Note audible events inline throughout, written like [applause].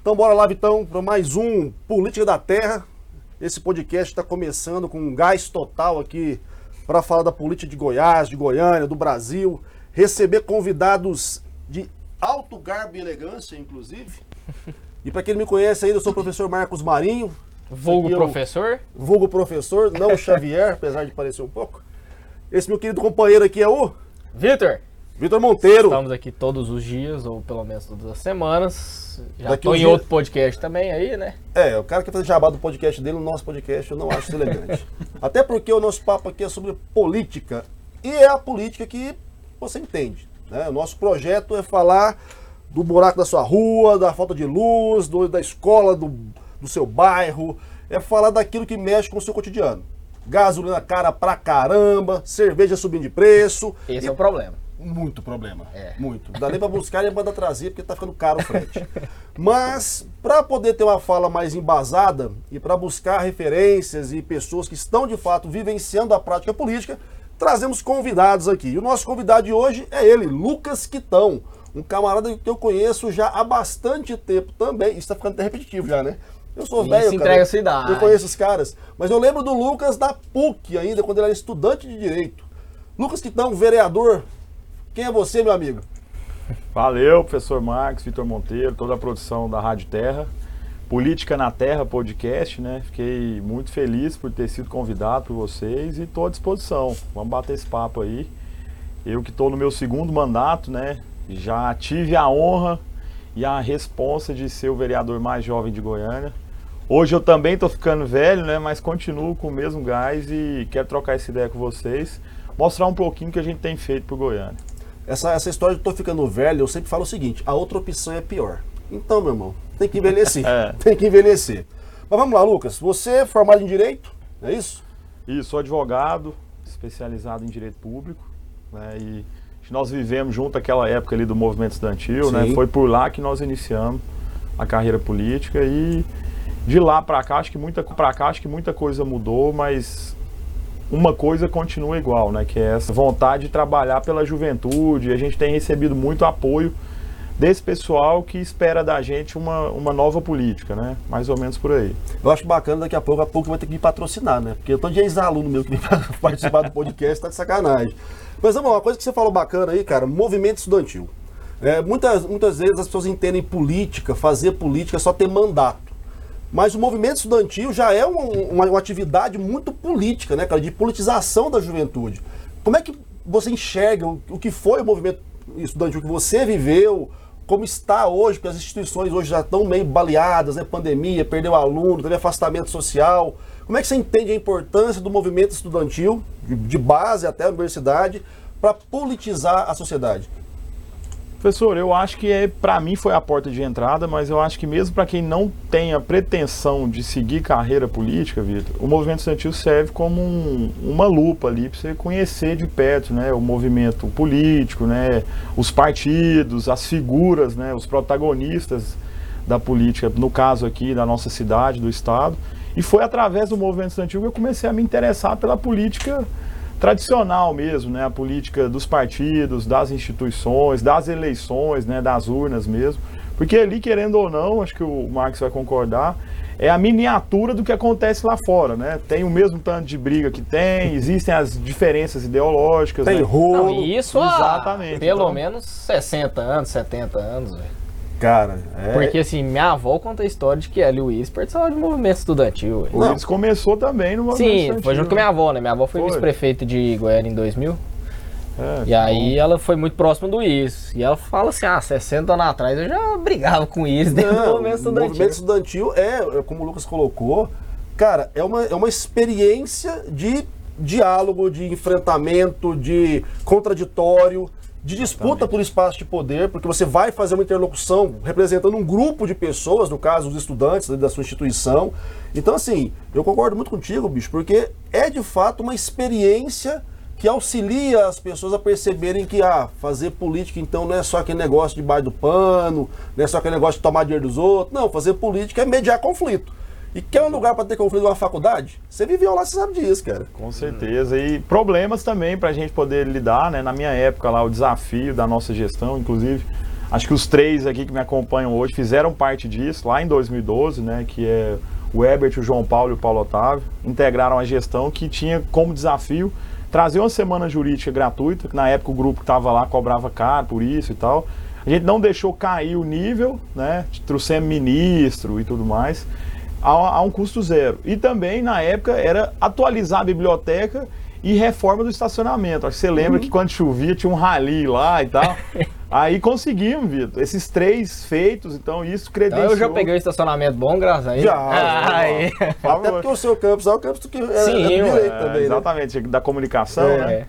Então bora lá, Vitão, para mais um Política da Terra. Esse podcast está começando com um gás total aqui para falar da política de Goiás, de Goiânia, do Brasil. Receber convidados de alto garbo e elegância, inclusive. E para quem não me conhece ainda, eu sou o professor Marcos Marinho. Vulgo eu- professor? Vulgo professor, não Xavier, [laughs] apesar de parecer um pouco. Esse meu querido companheiro aqui é o Vitor, Vitor Monteiro. estamos aqui todos os dias, ou pelo menos todas as semanas. Já Daqui tô uns em dias- outro podcast também aí, né? É, o cara quer fazer jabá do podcast dele, no nosso podcast, eu não acho isso elegante. [laughs] Até porque o nosso papo aqui é sobre política. E é a política que você entende. Né? O nosso projeto é falar do buraco da sua rua, da falta de luz, do- da escola, do, do seu bairro. É falar daquilo que mexe com o seu cotidiano. Gasolina cara pra caramba, cerveja subindo de preço. Esse E- é o problema. Muito problema. É. Muito. Não dá nem pra buscar nem pra trazer, porque tá ficando caro o frete. Mas, para poder ter uma fala mais embasada e para buscar referências e pessoas que estão de fato vivenciando a prática política, trazemos convidados aqui. E o nosso convidado de hoje é ele, Lucas Quitão. Um camarada que eu conheço já há bastante tempo também. Isso tá ficando até repetitivo já, né? Eu sou Isso velho, cara. entrega a sua idade. Eu conheço os caras. Mas eu lembro do Lucas da PUC ainda, quando ele era estudante de Direito. Lucas Quitão, vereador. Quem é você, meu amigo? Valeu, professor Marcos, Vitor Monteiro, toda a produção da Rádio Terra. Política na Terra podcast, né? Fiquei muito feliz por ter sido convidado por vocês e estou à disposição. Vamos bater esse papo aí. Eu que estou no meu segundo mandato, né? Já tive a honra e a responsa de ser o vereador mais jovem de Goiânia. Hoje eu também estou ficando velho, né? Mas continuo com o mesmo gás e quero trocar essa ideia com vocês. Mostrar um pouquinho o que a gente tem feito por Goiânia. Essa, essa história de tô ficando velho, eu sempre falo o seguinte: a outra opção é pior. Então, meu irmão, tem que envelhecer. [laughs] É. Tem que envelhecer. Mas vamos lá, Lucas. Você é formado em Direito, é isso? E sou advogado, especializado em direito público, né? E nós vivemos junto aquela época ali do movimento estudantil, né? Sim. Foi por lá que nós iniciamos a carreira política e de lá para cá acho que muita para cá acho que muita coisa mudou, mas uma coisa continua igual, né? Que é essa vontade de trabalhar pela juventude. A gente tem recebido muito apoio desse pessoal que espera da gente uma, uma nova política, né? Mais ou menos por aí. Eu acho bacana, daqui a pouco, a pouco vai ter que me patrocinar, né? Porque eu tô de ex-aluno meu que [laughs] pra participar do podcast, tá de sacanagem. Mas vamos lá, uma coisa que você falou bacana aí, cara, movimento estudantil. É, muitas, muitas vezes as pessoas entendem política, fazer política é só ter mandato. Mas o movimento estudantil já é um- uma, uma atividade muito política, né, cara? De politização da juventude. Como é que você enxerga o, o que foi o movimento estudantil que você viveu? Como está hoje? Porque as instituições hoje já estão meio baleadas, né? Pandemia, perdeu aluno, teve afastamento social. Como é que você entende a importância do movimento estudantil, de, de base até a universidade, para politizar a sociedade? Professor, eu acho que é, para mim foi a porta de entrada, mas eu acho que mesmo para quem não tem a pretensão de seguir carreira política, Vitor, o movimento estudantil serve como um- uma lupa ali para você conhecer de perto, né, o movimento político, né, os partidos, as figuras, né, os protagonistas da política, no caso aqui da nossa cidade, do estado. E foi através do movimento estudantil que eu comecei a me interessar pela política tradicional mesmo, né? A política dos partidos, das instituições, das eleições, né? Das urnas mesmo. Porque ali, querendo ou não, acho que o Marx vai concordar, é a miniatura do que acontece lá fora, né? Tem o mesmo tanto de briga que tem, existem as diferenças ideológicas. Tem né? rolo. Não, e isso há Exatamente, pelo então. menos 60 anos, 70 anos, velho. Cara, é. Porque assim, minha avó conta a história de que a Luiz participava de movimento estudantil. O Willis começou também no movimento Sim, estudantil, foi junto com a né? minha avó, né? Minha avó foi, Foi. vice-prefeita de Goiânia em 2000. É, E aí ela foi muito próxima do Iris. E ela fala assim, ah, 60 anos atrás eu já brigava com o dentro do Não, movimento o estudantil. movimento estudantil é, é, como o Lucas colocou, cara, é uma, é uma experiência de diálogo, de enfrentamento, de contraditório, de disputa por espaço de poder, porque você vai fazer uma interlocução representando um grupo de pessoas, no caso, os estudantes da sua instituição. Então, assim, eu concordo muito contigo, bicho, porque é de fato uma experiência que auxilia as pessoas a perceberem que ah, fazer política então não é só aquele negócio de baixo do pano, não é só aquele negócio de tomar dinheiro dos outros. Não, fazer política é mediar conflito. E quer um lugar para ter conflito numa faculdade? Você viveu lá, você sabe disso, cara. Com certeza. E problemas também para a gente poder lidar, né? Na minha época lá, o desafio da nossa gestão, inclusive, Acho que os três aqui que me acompanham hoje fizeram parte disso, lá em 2012, né? Que é o Herbert, o João Paulo e o Paulo Otávio. Integraram a gestão que tinha como desafio trazer uma semana jurídica gratuita, que na época o grupo que estava lá cobrava caro por isso e tal. A gente não deixou cair o nível, né? Trouxemos ministro e tudo mais, a, a um custo zero. E também, na época, era atualizar a biblioteca e reforma do estacionamento. Acho que você lembra uhum. que quando chovia tinha um rali lá e tal. [laughs] Aí conseguimos, Vitor. Esses três feitos, então isso credenciou. Então eu já peguei o estacionamento bom, graças a ele. Já. [laughs] Ah, já. Até porque o seu campus é o campus que é, Sim, é direito é, também, né? Exatamente, da comunicação, é. né?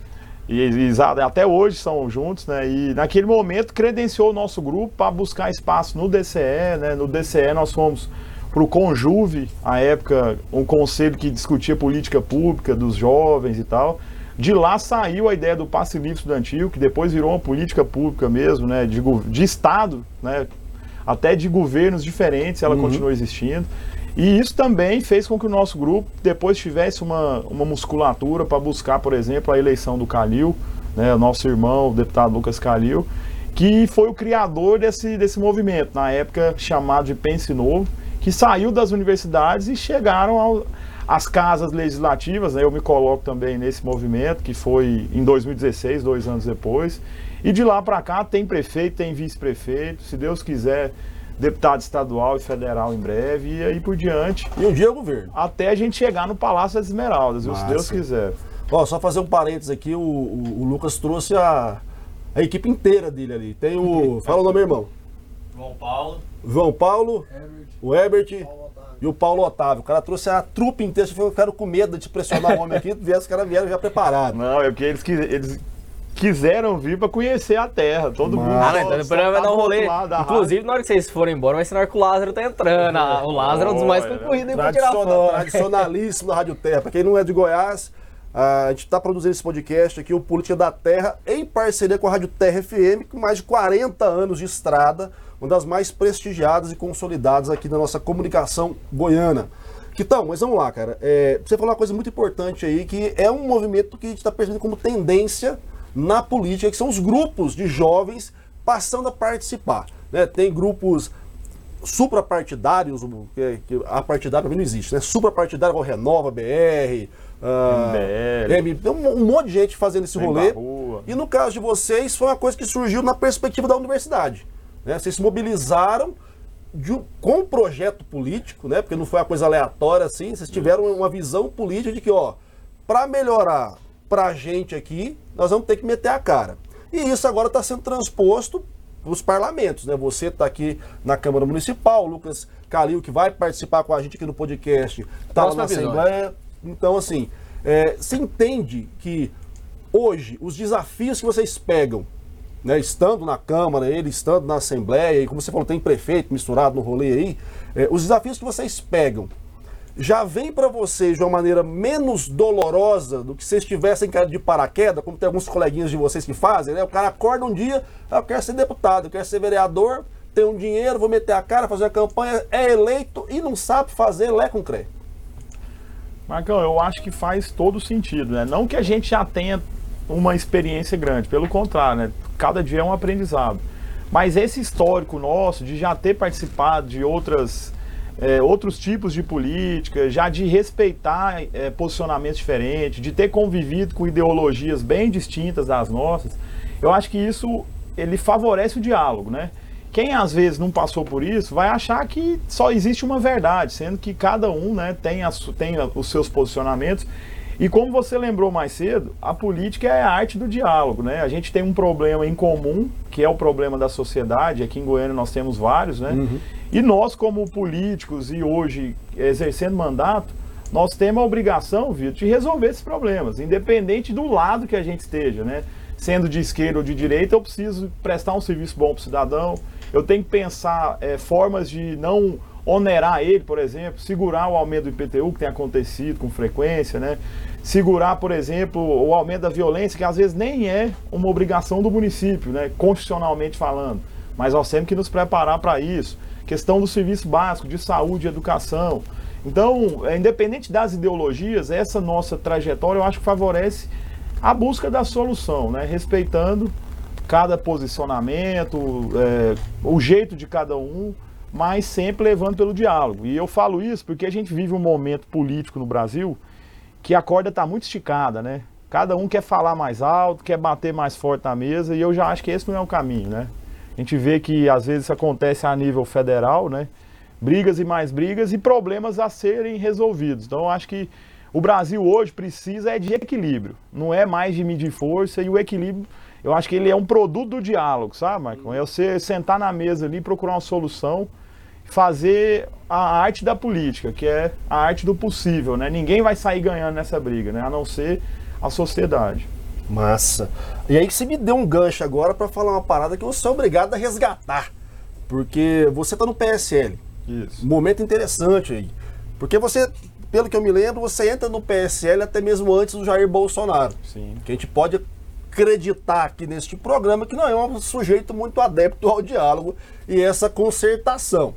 E, e, até hoje são juntos, né? E naquele momento credenciou o nosso grupo para buscar espaço no DCE, né? No DCE nós fomos para o Conjuve, à época, um conselho que discutia política pública dos jovens e tal. De lá saiu a ideia do passe livre estudantil, que depois virou uma política pública mesmo, né, de, de Estado, né, até de governos diferentes, ela uhum. continua existindo. E isso também fez com que o nosso grupo depois tivesse uma, uma musculatura para buscar, por exemplo, a eleição do Calil, né, o nosso irmão, o deputado Lucas Calil, que foi o criador desse, desse movimento, na época chamado de Pense Novo, que saiu das universidades e chegaram ao, às casas legislativas. Né, eu me coloco também nesse movimento, que foi em 2016, dois anos depois. E de lá para cá tem prefeito, tem vice-prefeito, se Deus quiser, deputado estadual e federal em breve, e aí por diante. E um dia é o governo. Até a gente chegar no Palácio das Esmeraldas, se Deus quiser. Ó, só fazer um parênteses aqui, o, o, o Lucas trouxe a, a equipe inteira dele ali. Tem o. Fala o nome, irmão. João Paulo. João Paulo. O Herbert e o Paulo Otávio. O cara trouxe a trupe inteira. Você falou, eu quero com medo de pressionar o homem aqui. [laughs] Os caras vieram já preparados. Não, é porque eles, eles quiseram vir para conhecer a terra. Todo Mas... mundo. Ah, então depois vai dar um rolê. Inclusive, na hora que vocês forem embora, vai ser na hora que o Lázaro tá entrando. Ah, o Lázaro é um dos mais concorridos tirar foto. Tradicionalíssimo da Rádio Terra. Para quem não é de Goiás, a gente está produzindo esse podcast aqui, o Política da Terra, em parceria com a Rádio Terra FM, com mais de 40 anos de estrada uma das mais prestigiadas e consolidadas aqui da nossa comunicação goiana. Então, mas vamos lá, cara. É, você falou uma coisa muito importante aí, que é um movimento que a gente está percebendo como tendência na política, que são os grupos de jovens passando a participar. Né? Tem grupos suprapartidários, que, que a partidária não existe, né? Suprapartidário, Renova, BR, uh, MBL. um, um, monte de gente fazendo esse rolê. E no caso de vocês, foi uma coisa que surgiu na perspectiva da universidade. Né? Vocês se mobilizaram de, com um projeto político, né? porque não foi uma coisa aleatória assim, vocês tiveram uma visão política de que, ó, para melhorar para a gente aqui, nós vamos ter que meter a cara. E isso agora está sendo transposto para os parlamentos. Né? Você está aqui na Câmara Municipal, o Lucas Calil, que vai participar com a gente aqui no podcast, está lá na Assembleia. Então, assim, é, você entende que hoje os desafios que vocês pegam né, estando na Câmara, ele estando na Assembleia, e como você falou, tem prefeito misturado no rolê aí, é, os desafios que vocês pegam já vem para vocês de uma maneira menos dolorosa do que se estivessem caído de paraquedas, como tem alguns coleguinhas de vocês que fazem, né? O cara acorda um dia, ah, eu quero ser deputado, eu quero ser vereador, tenho um dinheiro, vou meter a cara, fazer a campanha, é eleito e não sabe fazer lé com cré. Marcão, eu acho que faz todo sentido, né? Não que a gente já tenha uma experiência grande, pelo contrário, né? cada dia é um aprendizado. Mas esse histórico nosso de já ter participado de outras, é, outros tipos de política, já de respeitar é, posicionamentos diferentes, de ter convivido com ideologias bem distintas das nossas, eu acho que isso ele favorece o diálogo, né? Quem às vezes não passou por isso vai achar que só existe uma verdade, sendo que cada um né, tem, a, tem os seus posicionamentos e como você lembrou mais cedo, a política é a arte do diálogo, né? A gente tem um problema em comum, que é o problema da sociedade. Aqui em Goiânia nós temos vários, né? Uhum. E nós, como políticos e hoje exercendo mandato, nós temos a obrigação, Vitor, de resolver esses problemas, independente do lado que a gente esteja, né? Sendo de esquerda ou de direita, eu preciso prestar um serviço bom para o cidadão, eu tenho que pensar é, formas de não onerar ele, por exemplo, segurar o aumento do IPTU, que tem acontecido com frequência, né? segurar, por exemplo, o aumento da violência, que às vezes nem é uma obrigação do município, né, constitucionalmente falando, mas nós temos que nos preparar para isso. Questão do serviço básico, de saúde educação. Então, é, independente das ideologias, essa nossa trajetória eu acho que favorece a busca da solução, né, respeitando cada posicionamento, é, o jeito de cada um, mas sempre levando pelo diálogo. E eu falo isso porque a gente vive um momento político no Brasil que a corda está muito esticada, né? Cada um quer falar mais alto, quer bater mais forte na mesa, e eu já acho que esse não é o caminho, né? A gente vê que às vezes isso acontece a nível federal, né? Brigas e mais brigas e problemas a serem resolvidos. Então eu acho que o Brasil hoje precisa é de equilíbrio, não é mais de medir força e o equilíbrio, eu acho que ele é um produto do diálogo, sabe, Michael? É você sentar na mesa ali, procurar uma solução, fazer a arte da política, que é a arte do possível, né? Ninguém vai sair ganhando nessa briga, né? A não ser a sociedade. Massa. E aí que você me deu um gancho agora para falar uma parada que eu sou obrigado a resgatar. Porque você tá no PSL. Isso. Momento interessante aí. Porque você, pelo que eu me lembro, você entra no PSL até mesmo antes do Jair Bolsonaro. Sim. Que a gente pode acreditar aqui neste programa que não é um sujeito muito adepto ao diálogo e essa concertação.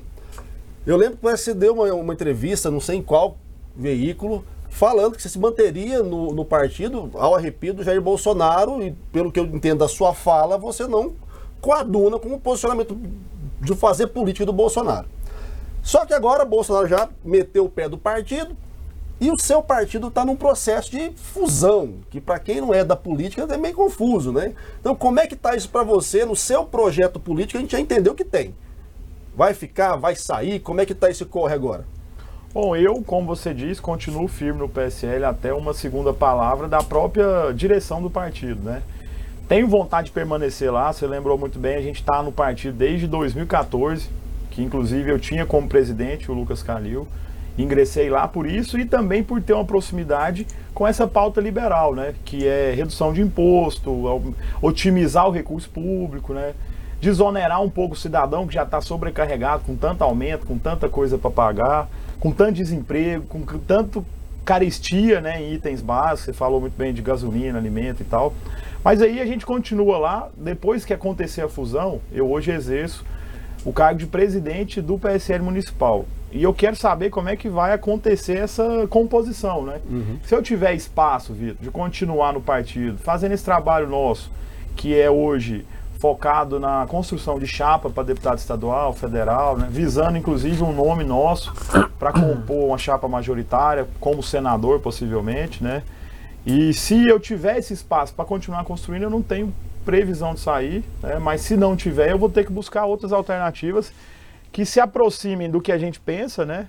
Eu lembro que você deu uma, uma entrevista, não sei em qual veículo, falando que você se manteria no, no partido ao arrepio do Jair Bolsonaro e, pelo que eu entendo da sua fala, você não coaduna com o posicionamento de fazer política do Bolsonaro. Só que agora Bolsonaro já meteu o pé do partido e o seu partido está num processo de fusão, que para quem não é da política é meio confuso, né? Então como é que está isso para você no seu projeto político? A gente já entendeu que tem. Vai ficar, vai sair? Como é que está esse corre agora? Bom, eu, como você diz, continuo firme no PSL até uma segunda palavra da própria direção do partido, né? Tenho vontade de permanecer lá, você lembrou muito bem, a gente está no partido desde 2014, que inclusive eu tinha como presidente o Lucas Calil. Ingressei lá por isso e também por ter uma proximidade com essa pauta liberal, né? Que é redução de imposto, otimizar o recurso público, né? desonerar um pouco o cidadão que já está sobrecarregado com tanto aumento, com tanta coisa para pagar, com tanto desemprego, com tanto carestia né, em itens básicos, você falou muito bem de gasolina, alimento e tal. Mas aí a gente continua lá, depois que acontecer a fusão, eu hoje exerço o cargo de presidente do PSL municipal. E eu quero saber como é que vai acontecer essa composição, né? Uhum. Se eu tiver espaço, Vitor, de continuar no partido, fazendo esse trabalho nosso, que é hoje focado na construção de chapa para deputado estadual, federal, né? visando inclusive um nome nosso [coughs] para compor uma chapa majoritária, como senador possivelmente, né? E se eu tiver esse espaço para continuar construindo, eu não tenho previsão de sair, né? mas se não tiver, eu vou ter que buscar outras alternativas que se aproximem do que a gente pensa, né?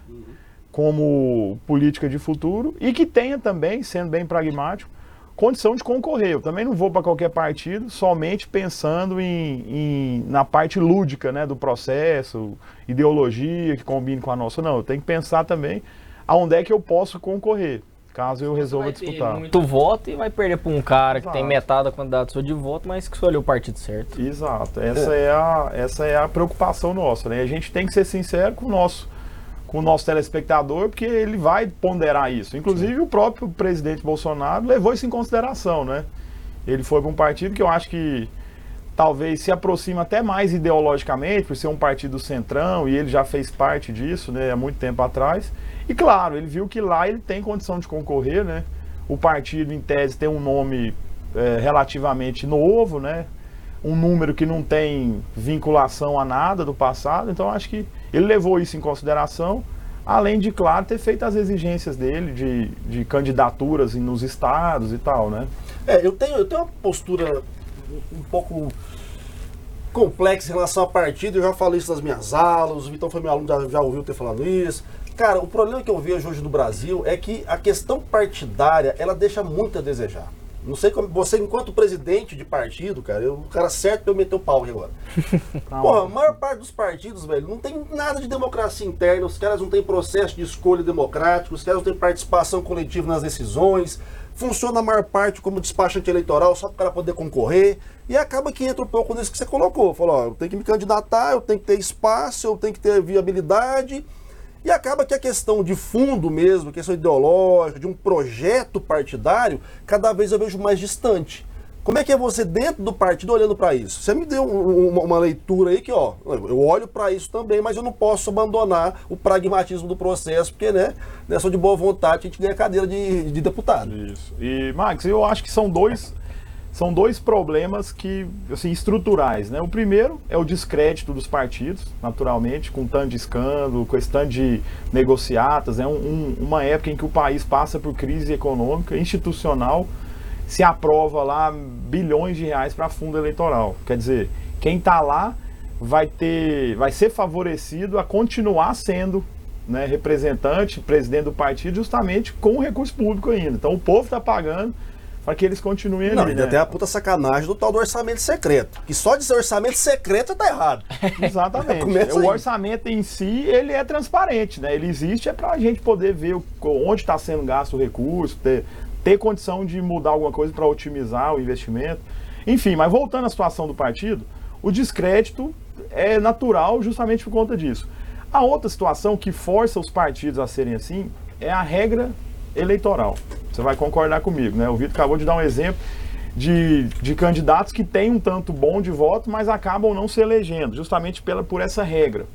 Como política de futuro e que tenha também, sendo bem pragmático, condição de concorrer. Eu também não vou para qualquer partido somente pensando em, em, na parte lúdica né, do processo, ideologia que combine com a nossa. Não, eu tenho que pensar também aonde é que eu posso concorrer, caso eu resolva disputar. muito voto e vai perder para um cara Exato. que tem metade da quantidade sua de voto, mas que escolheu o partido certo. Exato. Essa é, é a, essa é a preocupação nossa. Né? A gente tem que ser sincero com o nosso com o nosso telespectador, porque ele vai ponderar isso. Inclusive, Sim. o próprio presidente Bolsonaro levou isso em consideração, né? Ele foi para um partido que eu acho que talvez se aproxima até mais ideologicamente, por ser um partido centrão, e ele já fez parte disso, né, há muito tempo atrás. E claro, ele viu que lá ele tem condição de concorrer, né? O partido, em tese, tem um nome é, relativamente novo, né? Um número que não tem vinculação a nada do passado, então acho que ele levou isso em consideração, além de, claro, ter feito as exigências dele de, de candidaturas nos estados e tal, né? É, eu tenho, eu tenho uma postura um pouco complexa em relação a partido, eu já falei isso nas minhas aulas, o Vitão foi meu aluno, já, já ouviu ter falado isso. Cara, o problema que eu vejo hoje no Brasil é que a questão partidária, ela deixa muito a desejar. Não sei como. Você, enquanto presidente de partido, cara, eu, o cara certo pra eu meter o pau aqui agora. [laughs] Tá Porra, a maior parte dos partidos, velho, não tem nada de democracia interna, os caras não têm processo de escolha democrático, os caras não têm participação coletiva nas decisões, funciona a maior parte como despachante eleitoral só para o cara poder concorrer, e acaba que entra um pouco nisso que você colocou. Falou, ó, eu tenho que me candidatar, eu tenho que ter espaço, eu tenho que ter viabilidade. E acaba que a questão de fundo mesmo, questão ideológica, de um projeto partidário, cada vez eu vejo mais distante. Como é que é você dentro do partido olhando para isso? Você me deu um, uma, uma, leitura aí que, ó, eu olho para isso também, mas eu não posso abandonar o pragmatismo do processo, porque, né, nessa de boa vontade a gente ganha cadeira de, de deputado. Isso. E, Max, eu acho que são dois são dois problemas que, assim, estruturais, né? O primeiro é o descrédito dos partidos, naturalmente, com tanto de escândalo, com esse tanto de negociatas, é né? um, um, uma época em que o país passa por crise econômica, institucional, se aprova lá bilhões de reais para fundo eleitoral. Quer dizer, quem está lá vai ter, vai ser favorecido a continuar sendo né, representante, presidente do partido, justamente com o recurso público ainda. Então o povo está pagando para que eles continuem Não, ali. ainda né? tem a puta sacanagem do tal do orçamento secreto. Que só dizer orçamento secreto tá errado. [laughs] Exatamente. [laughs] O orçamento em si, ele é transparente, né? Ele existe é para a gente poder ver onde está sendo gasto o recurso, ter, ter condição de mudar alguma coisa para otimizar o investimento. Enfim, mas voltando à situação do partido, o descrédito é natural justamente por conta disso. A outra situação que força os partidos a serem assim é a regra eleitoral. Você vai concordar comigo, né? O Vitor acabou de dar um exemplo de, de candidatos que têm um tanto bom de voto, mas acabam não se elegendo, justamente pela, por essa regra.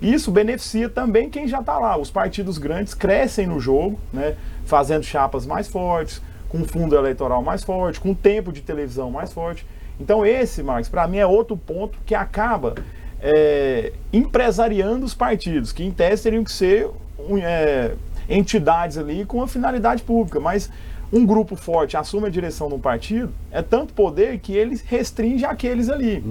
Isso beneficia também quem já está lá. Os partidos grandes crescem no jogo, né? fazendo chapas mais fortes, com fundo eleitoral mais forte, com tempo de televisão mais forte. Então esse, Marcos, para mim é outro ponto que acaba é, empresariando os partidos, que em tese teriam que ser um, é, entidades ali com uma finalidade pública, mas um grupo forte assume a direção de um partido, é tanto poder que ele restringe aqueles ali.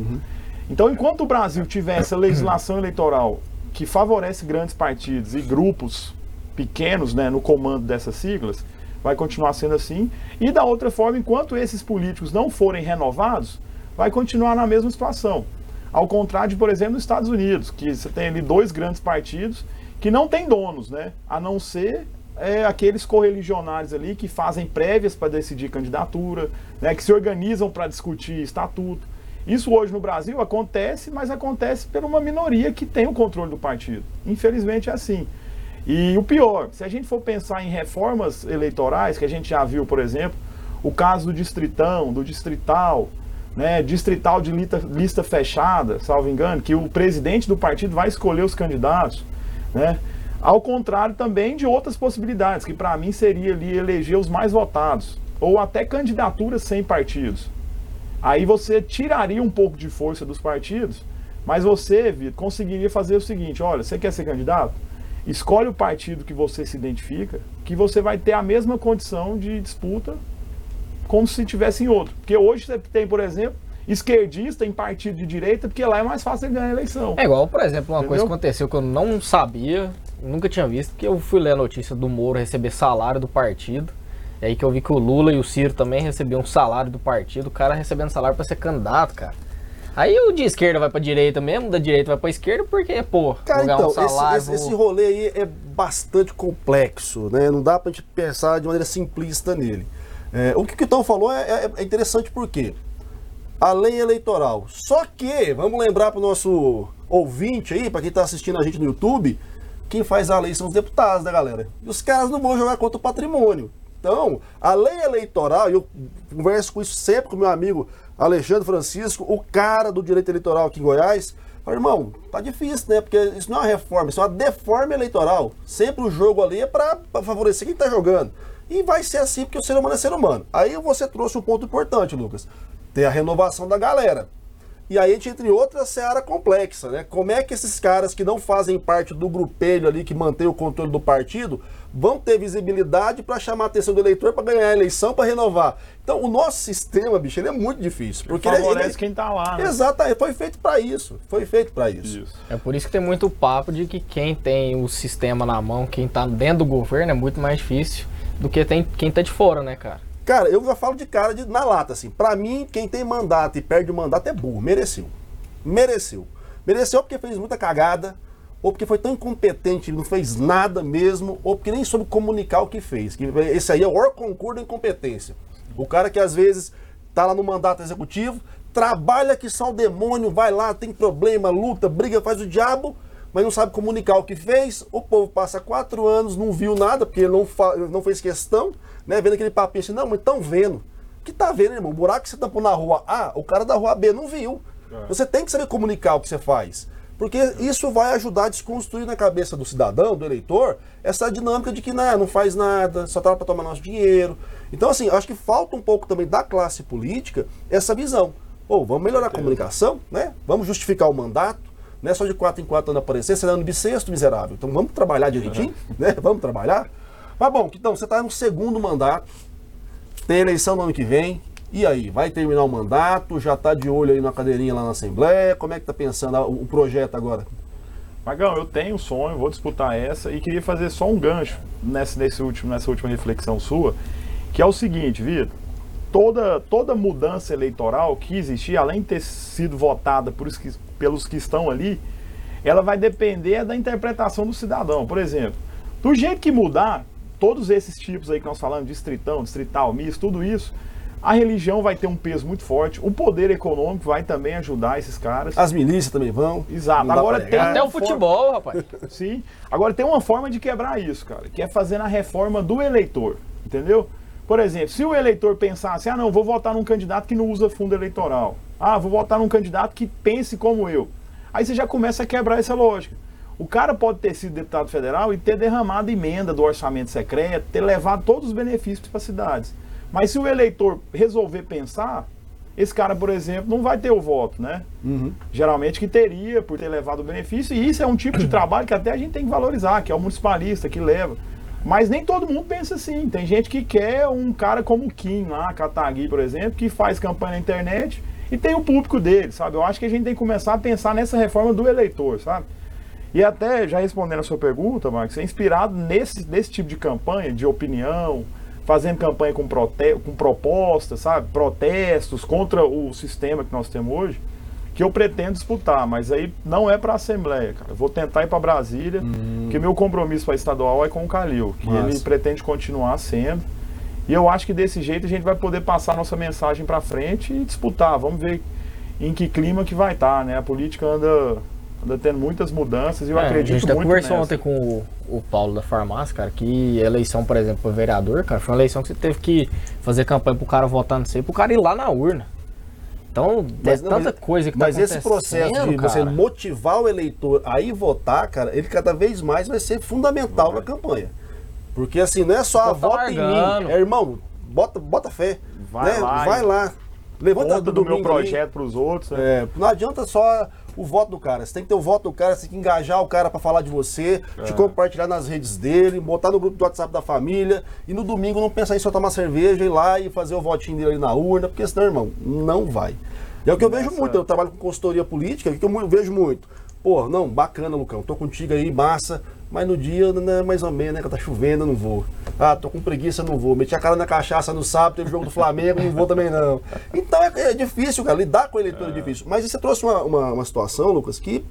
Então, enquanto o Brasil tiver essa legislação eleitoral que favorece grandes partidos e grupos pequenos né, no comando dessas siglas, vai continuar sendo assim. E da outra forma, enquanto esses políticos não forem renovados, vai continuar na mesma situação. Ao contrário de, por exemplo, nos Estados Unidos, que você tem ali dois grandes partidos que não têm donos, né? A não ser é, aqueles correligionários ali que fazem prévias para decidir candidatura, né? que se organizam para discutir estatuto. Isso hoje no Brasil acontece, mas acontece por uma minoria que tem o controle do partido. Infelizmente é assim. E o pior, se a gente for pensar em reformas eleitorais, que a gente já viu, por exemplo, o caso do distritão, do distrital, né, distrital de lista, lista fechada, salvo engano, que o presidente do partido vai escolher os candidatos, né? Ao contrário também de outras possibilidades, que para mim seria ali eleger os mais votados, ou até candidaturas sem partidos. Aí você tiraria um pouco de força dos partidos, mas você, conseguiria fazer o seguinte: olha, você quer ser candidato? Escolhe o partido que você se identifica, que você vai ter a mesma condição de disputa como se tivesse em outro. Porque hoje você tem, por exemplo, esquerdista em partido de direita, porque lá é mais fácil ganhar a eleição. É igual, por exemplo, uma coisa Entendeu? que aconteceu que eu não sabia, nunca tinha visto, que eu fui ler a notícia do Moro receber salário do partido. E aí que eu vi que o Lula e o Ciro também recebiam um salário do partido, o cara recebendo salário pra ser candidato, cara. Aí o de esquerda vai pra direita mesmo, da direita vai pra esquerda, porque, pô, Cara, então, um salário. esse, esse, esse rolê aí é bastante complexo, né? Não dá pra gente pensar de maneira simplista nele. É, o que o Kitão falou é, é- é interessante porque a lei eleitoral. Só que, vamos lembrar pro nosso ouvinte aí, pra quem tá assistindo a gente no YouTube, quem faz a lei são os deputados, né, galera? E os caras não vão jogar contra o patrimônio. Então, a lei eleitoral, eu converso com isso sempre com meu amigo Alexandre Francisco, o cara do direito eleitoral aqui em Goiás. Fala, irmão, tá difícil, né? Porque isso não é uma reforma, isso é uma deforma eleitoral. Sempre o jogo ali é pra favorecer quem tá jogando. E vai ser assim porque o ser humano é ser humano. Aí você trouxe um ponto importante, Lucas. Tem a renovação da galera. E aí a gente entra em outra seara complexa, né? Como é que esses caras que não fazem parte do grupelho ali que mantém o controle do partido vão ter visibilidade para chamar a atenção do eleitor para ganhar a eleição, para renovar? Então, o nosso sistema, bicho, ele é muito difícil. Porque ele- Favorece ele, quem tá lá, né? Exatamente, foi feito para isso. Foi feito para isso. Isso. É por isso que tem muito papo de que quem tem o sistema na mão, quem tá dentro do governo, é muito mais difícil do que tem, quem tá de fora, né, cara? Cara, eu já falo de cara de, na lata, assim. Pra mim, quem tem mandato e perde o mandato é burro. Mereceu. Mereceu. Mereceu porque fez muita cagada, ou porque foi tão incompetente, ele não fez nada mesmo, ou porque nem soube comunicar o que fez. Que esse aí é o concurso da incompetência. O cara que às vezes tá lá no mandato executivo, trabalha que só o demônio, vai lá, tem problema, luta, briga, faz o diabo, mas não sabe comunicar o que fez. O povo passa quatro anos, não viu nada, porque ele não, não fez questão, né? Vendo aquele papinho assim, não, mas estão vendo. O que tá vendo, irmão? O buraco que você tampou na rua A, o cara da rua B não viu. Você tem que saber comunicar o que você faz. Porque isso vai ajudar a desconstruir na cabeça do cidadão, do eleitor, essa dinâmica de que né, não faz nada, só tá para tomar nosso dinheiro. Então, assim, acho que falta um pouco também da classe política essa visão. Ou vamos melhorar a comunicação, né? Vamos justificar o mandato, não é só de quatro em quatro anos aparecer, você ano bissexto, miserável. Então vamos trabalhar direitinho, né? Vamos trabalhar. Mas bom, então, você está no segundo mandato, tem eleição no ano que vem, e aí, vai terminar o mandato? Já está de olho aí na cadeirinha lá na Assembleia? Como é que está pensando o projeto agora? Magão, eu tenho um sonho, vou disputar essa e queria fazer só um gancho nessa, nesse último, nessa última reflexão sua, que é o seguinte, Vitor. Toda, toda mudança eleitoral que existir, além de ter sido votada por que, pelos que estão ali, ela vai depender da interpretação do cidadão. Por exemplo, do jeito que mudar, todos esses tipos aí que nós falamos, distritão, distrital, misto, tudo isso, a religião vai ter um peso muito forte, o poder econômico vai também ajudar esses caras. As milícias também vão. Exato. Agora tem até o futebol, rapaz. Sim. Agora tem uma forma de quebrar isso, cara, que é fazendo a reforma do eleitor, entendeu? Por exemplo, se o eleitor pensasse, ah, não, vou votar num candidato que não usa fundo eleitoral. Ah, vou votar num candidato que pense como eu. Aí você já começa a quebrar essa lógica. O cara pode ter sido deputado federal e ter derramado emenda do orçamento secreto, ter levado todos os benefícios para as cidades. Mas se o eleitor resolver pensar, esse cara, por exemplo, não vai ter o voto, né? Uhum. Geralmente que teria por ter levado o benefício, e isso é um tipo de trabalho que até a gente tem que valorizar, que é o municipalista que leva. Mas nem todo mundo pensa assim. Tem gente que quer um cara como o Kim lá, Katagui, por exemplo, que faz campanha na internet e tem o público dele, sabe? Eu acho que a gente tem que começar a pensar nessa reforma do eleitor, sabe? E até, já respondendo a sua pergunta, Marcos, é inspirado nesse, nesse tipo de campanha, de opinião, fazendo campanha com, prote com propostas, sabe? Protestos contra o sistema que nós temos hoje, que eu pretendo disputar, mas aí não é para a Assembleia, cara. Eu vou tentar ir para Brasília, hum. porque meu compromisso para estadual é com o Calil, que Nossa. ele pretende continuar sendo. E eu acho que desse jeito a gente vai poder passar nossa mensagem para frente e disputar. Vamos ver em que clima que vai estar, tá, né? A política anda anda tendo muitas mudanças e eu é, acredito muito A gente até conversou ontem com o, o, Paulo da farmácia, cara, que eleição, por exemplo, para vereador, cara, foi uma eleição que você teve que fazer campanha pro cara votar, não sei, pro cara ir lá na urna. Então, mas, é não, tanta mas, coisa que tá Mas esse processo de cara. você motivar o eleitor a ir votar, cara, ele cada vez mais vai ser fundamental vai. na campanha. Porque assim, não é só a vota em mim. É, irmão, bota, bota fé. Vai né? lá. Vai lá. Levanta do, do meu projeto para os outros. Né? É, não adianta só o voto do cara. Você tem que ter o voto do cara, você tem que engajar o cara para falar de você, é. te compartilhar nas redes dele, botar no grupo do WhatsApp da família e no domingo não pensar em só tomar cerveja, ir lá e fazer o votinho dele ali na urna, porque senão, irmão, não vai. É o que eu vejo muito, eu trabalho com consultoria política, o que eu vejo muito. Pô, não, bacana, Lucão, tô contigo aí, massa, mas no dia, né, mais ou menos, né, que tá chovendo, eu não vou. Ah, tô com preguiça, não vou. Meti a cara na cachaça no sábado, teve jogo do Flamengo, não vou também não. Então é, é difícil, cara, lidar com o eleitor é. é difícil. Mas você trouxe uma, uma, uma, situação, Lucas, que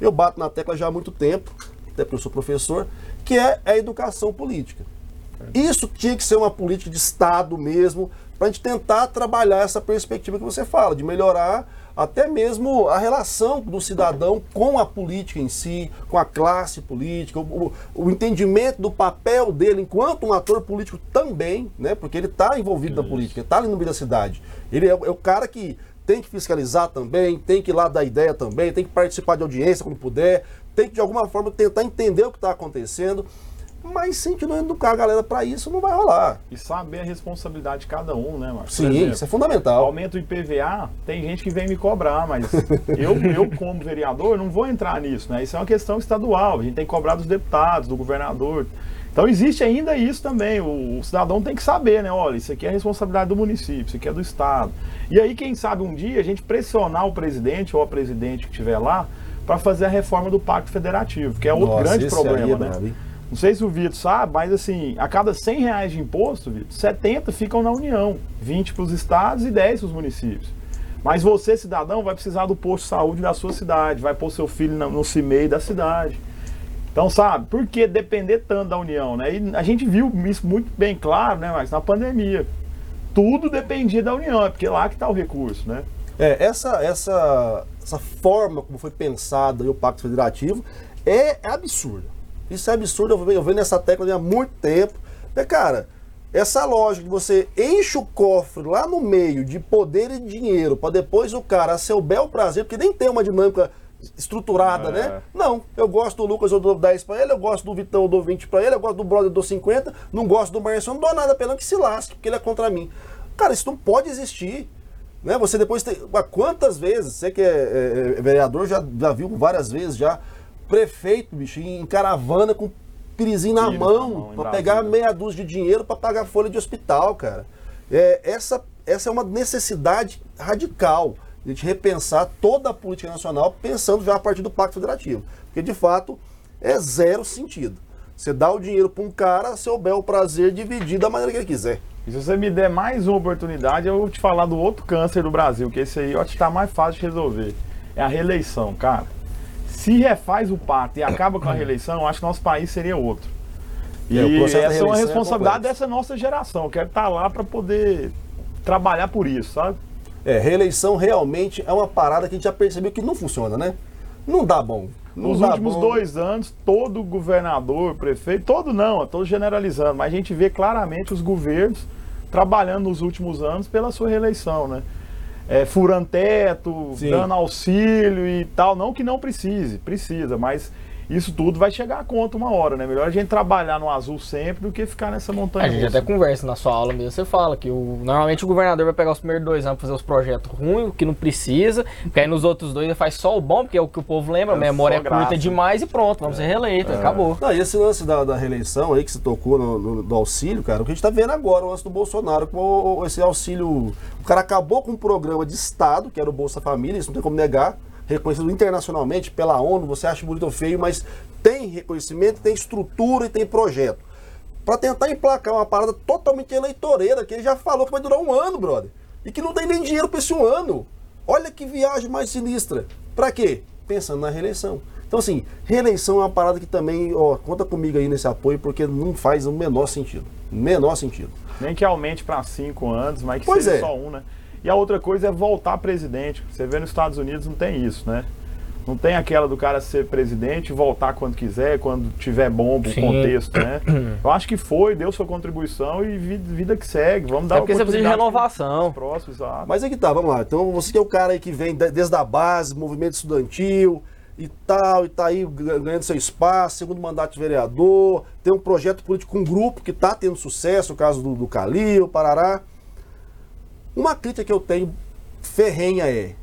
eu bato na tecla já há muito tempo, até porque eu sou professor, que é a educação política. Isso tinha que ser uma política de Estado mesmo, para a gente tentar trabalhar essa perspectiva que você fala, de melhorar até mesmo a relação do cidadão com a política em si, com a classe política, o, o entendimento do papel dele enquanto um ator político também, né? Porque ele está envolvido Isso. na política, está ali no meio da cidade. Ele é, é, o cara que tem que fiscalizar também, tem que ir lá dar ideia também, tem que participar de audiência quando puder, tem que de alguma forma tentar entender o que está acontecendo. Mas se a gente não educar a galera para isso, não vai rolar. E saber a responsabilidade de cada um, né, Marcos? Sim, exemplo, isso é fundamental. Aumento do IPVA, tem gente que vem me cobrar, mas [laughs] eu, eu, como vereador, não vou entrar nisso, né? Isso é uma questão estadual, a gente tem que cobrar dos deputados, do governador. Então existe ainda isso também. O, o, cidadão tem que saber, né? Olha, isso aqui é responsabilidade do município, isso aqui é do Estado. E aí, quem sabe um dia a gente pressionar o presidente ou a presidente que estiver lá para fazer a reforma do Pacto Federativo, que é outro Nossa, grande problema, é né? Não sei se o Vitor sabe, mas assim, a cada 100 reais de imposto, Vitor, 70 ficam na União, 20 para os estados e 10 para os municípios. Mas você, cidadão, vai precisar do posto de saúde da sua cidade, vai pôr seu filho no CIMEI da cidade. Então, sabe, por que depender tanto da União, né? E a gente viu isso muito bem claro, né, mas na pandemia. Tudo dependia da União, é porque lá que está o recurso, né? É, essa, essa, essa forma como foi pensado o Pacto Federativo é, é absurda. Isso é absurdo, eu venho, nessa tecla há muito tempo. Mas, cara, essa lógica de você enche o cofre lá no meio de poder e dinheiro para depois o cara, a seu bel prazer, porque nem tem uma dinâmica estruturada, É. né? Não, eu gosto do Lucas, eu dou 10 pra ele, eu gosto do Vitão, eu dou 20 pra ele, eu gosto do Brother, eu dou 50, não gosto do Marcio, eu não dou nada não, que se lasque, porque ele é contra mim. Cara, isso não pode existir. Né? Você depois tem. Quantas vezes, você que é, é- é vereador, já, já viu várias vezes já, prefeito, bicho, em caravana com pirizinho na Pires na mão, mão, Brasília. pegar meia dúzia de dinheiro pra pagar folha de hospital, cara. É, essa, essa é uma necessidade radical de a gente repensar toda a política nacional, pensando já a partir do Pacto Federativo. Porque, de fato, é zero sentido. Você dá o dinheiro para um cara, seu bel prazer dividir da maneira que ele quiser. E se você me der mais uma oportunidade, eu vou te falar do outro câncer do Brasil, que esse aí eu acho que tá mais fácil de resolver. É a reeleição, cara. Se refaz o pacto e acaba com a reeleição, acho que nosso país seria outro. E É, processo da essa é uma é responsabilidade complexo. dessa nossa geração. Eu quero estar lá para poder trabalhar por isso, sabe? É, reeleição realmente é uma parada que a gente já percebeu que não funciona, né? Não dá bom. Não Nos dá últimos bom. dois anos, todo governador, prefeito, todo não, tô generalizando, mas a gente vê claramente os governos trabalhando nos últimos anos pela sua reeleição, né? É, furando teto, Sim. dando auxílio e tal. Não que não precise, precisa, mas isso tudo vai chegar a conta uma hora, né? Melhor a gente trabalhar no azul sempre do que ficar nessa montanha. A gente russa. até conversa na sua aula mesmo, você fala que o, normalmente o governador vai pegar os primeiros dois anos pra fazer os projetos ruins, o que não precisa, porque aí nos outros dois ele faz só o bom, porque é o que o povo lembra, É a memória é curta demais e pronto, vamos ser reeleito, acabou. Não, e esse lance da, da reeleição aí que se tocou no, no- do auxílio, cara, o que a gente tá vendo agora, o lance do Bolsonaro, com esse auxílio. O cara acabou com um programa de Estado, que era o Bolsa Família, isso não tem como negar, reconhecido internacionalmente pela ONU, você acha bonito ou feio, mas tem reconhecimento, tem estrutura e tem projeto. Pra tentar emplacar uma parada totalmente eleitoreira, que ele já falou que vai durar um ano, brother. E que não tem nem dinheiro pra esse um ano. Olha que viagem mais sinistra. Pra quê? Pensando na reeleição. Então, assim, reeleição é uma parada que também, ó, conta comigo aí nesse apoio, porque não faz o menor sentido. Menor sentido. Nem que aumente para cinco anos, mas que Pois seja é. só um, né? E a outra coisa é voltar presidente. Você vê nos Estados Unidos não tem isso, né? Não tem aquela do cara ser presidente e voltar quando quiser, quando tiver bom o Sim. contexto, né? [clears throat] Eu acho que foi, deu sua contribuição e vi- vida que segue. Vamos dar É porque você precisa de renovação. próximos, exato. Mas é que tá, vamos lá. Então, você que é o cara aí que vem de- desde a base, movimento estudantil e tal, e tá aí ga- ganhando seu espaço, segundo mandato de vereador, tem um projeto político com um grupo que tá tendo sucesso, o caso do, do Calil, Parará. Uma crítica que eu tenho ferrenha é: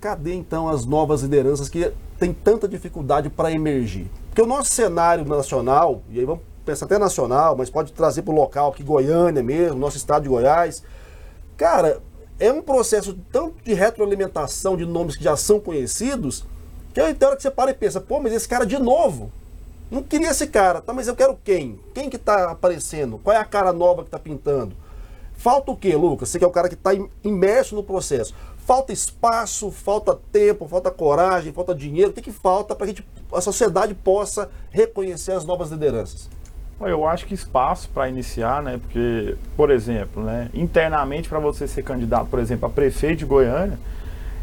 cadê então as novas lideranças que têm tanta dificuldade para emergir? Porque o nosso cenário nacional, e aí vamos pensar até nacional, mas pode trazer para o local aqui, Goiânia mesmo, nosso estado de Goiás. Cara, é um processo tanto de retroalimentação de nomes que já são conhecidos, que aí tem hora que você para e pensa, pô, mas esse cara de novo. Não queria esse cara, tá? Mas eu quero quem? Quem que tá aparecendo? Qual é a cara nova que tá pintando? Falta o quê, Lucas? Você que é o cara que está imerso no processo. Falta espaço, falta tempo, falta coragem, falta dinheiro. O que, que falta para que a sociedade possa reconhecer as novas lideranças? Eu acho que espaço para iniciar, né? Porque, por exemplo, né, internamente para você ser candidato, por exemplo, a prefeito de Goiânia,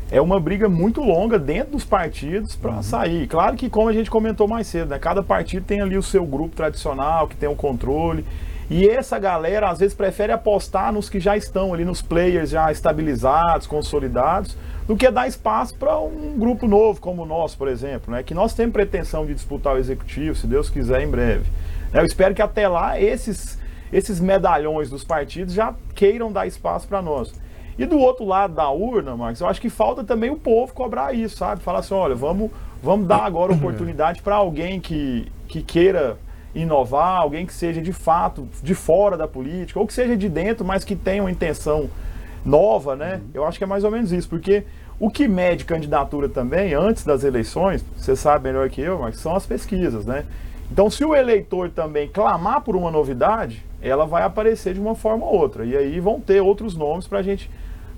é uma briga muito longa dentro dos partidos para sair. Claro que, como a gente comentou mais cedo, né, cada partido tem ali o seu grupo tradicional, que tem o controle. E essa galera, às vezes, prefere apostar nos que já estão ali, nos players já estabilizados, consolidados, do que dar espaço para um grupo novo, como o nosso, por exemplo, né? que nós temos pretensão de disputar o executivo, se Deus quiser, em breve. Eu espero que até lá esses, esses medalhões dos partidos já queiram dar espaço para nós. E do outro lado da urna, Marcos, eu acho que falta também o povo cobrar isso, sabe? Falar assim, olha, vamos, vamos dar agora [clears throat] oportunidade para alguém que, que queira inovar, alguém que seja de fato de fora da política, ou que seja de dentro, mas que tenha uma intenção nova, né? Eu acho que é mais ou menos isso, porque o que mede candidatura também, antes das eleições, você sabe melhor que eu, mas são as pesquisas, né? Então, se o eleitor também clamar por uma novidade, ela vai aparecer de uma forma ou outra. E aí vão ter outros nomes para a gente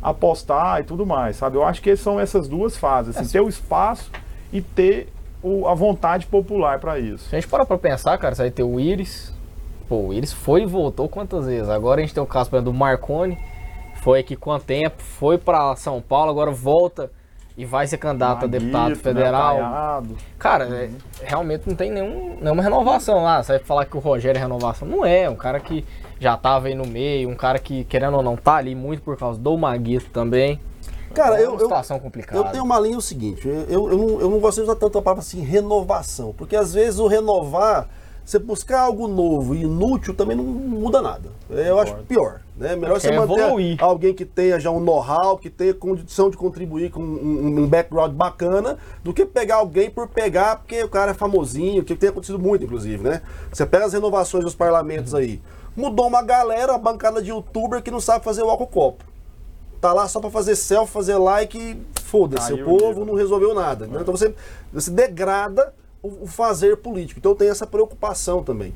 apostar e tudo mais, sabe? Eu acho que são essas duas fases, assim, ter o espaço e ter o- a vontade popular para isso. Se a gente parar pra pensar, cara, você vai ter o Iris. Pô, o Iris foi e voltou quantas vezes? Agora a gente tem o caso por exemplo, do Marconi. Foi aqui quanto tempo? Foi pra São Paulo, agora volta e vai ser candidato a deputado Maguito, né, federal. Caiado. Cara, é, realmente não tem nenhum, nenhuma renovação lá. Você vai falar que o Rogério é renovação. Não é, um cara que já tava aí no meio, um cara que, querendo ou não, tá ali muito por causa do Maguito também. Cara, é eu, uma eu, situação complicada. eu tenho uma linha o seguinte, eu, eu, eu não, eu não gosto de usar tanto a palavra assim, renovação, porque às vezes o renovar, você buscar algo novo e inútil também não muda nada. Eu acho pior. Né? Melhor É você é manter evoluir. alguém que tenha já um know-how, que tenha condição de contribuir com um, um background bacana, do que pegar alguém por pegar porque o cara é famosinho, que tem acontecido muito, inclusive, né? Você pega as renovações dos parlamentos aí, mudou uma galera, uma bancada de youtuber que não sabe fazer o álcool copo. Tá lá só pra fazer selfie, fazer like foda-se. O povo nível. não resolveu nada. né? Então você, você degrada o, fazer político. Então tem essa preocupação também.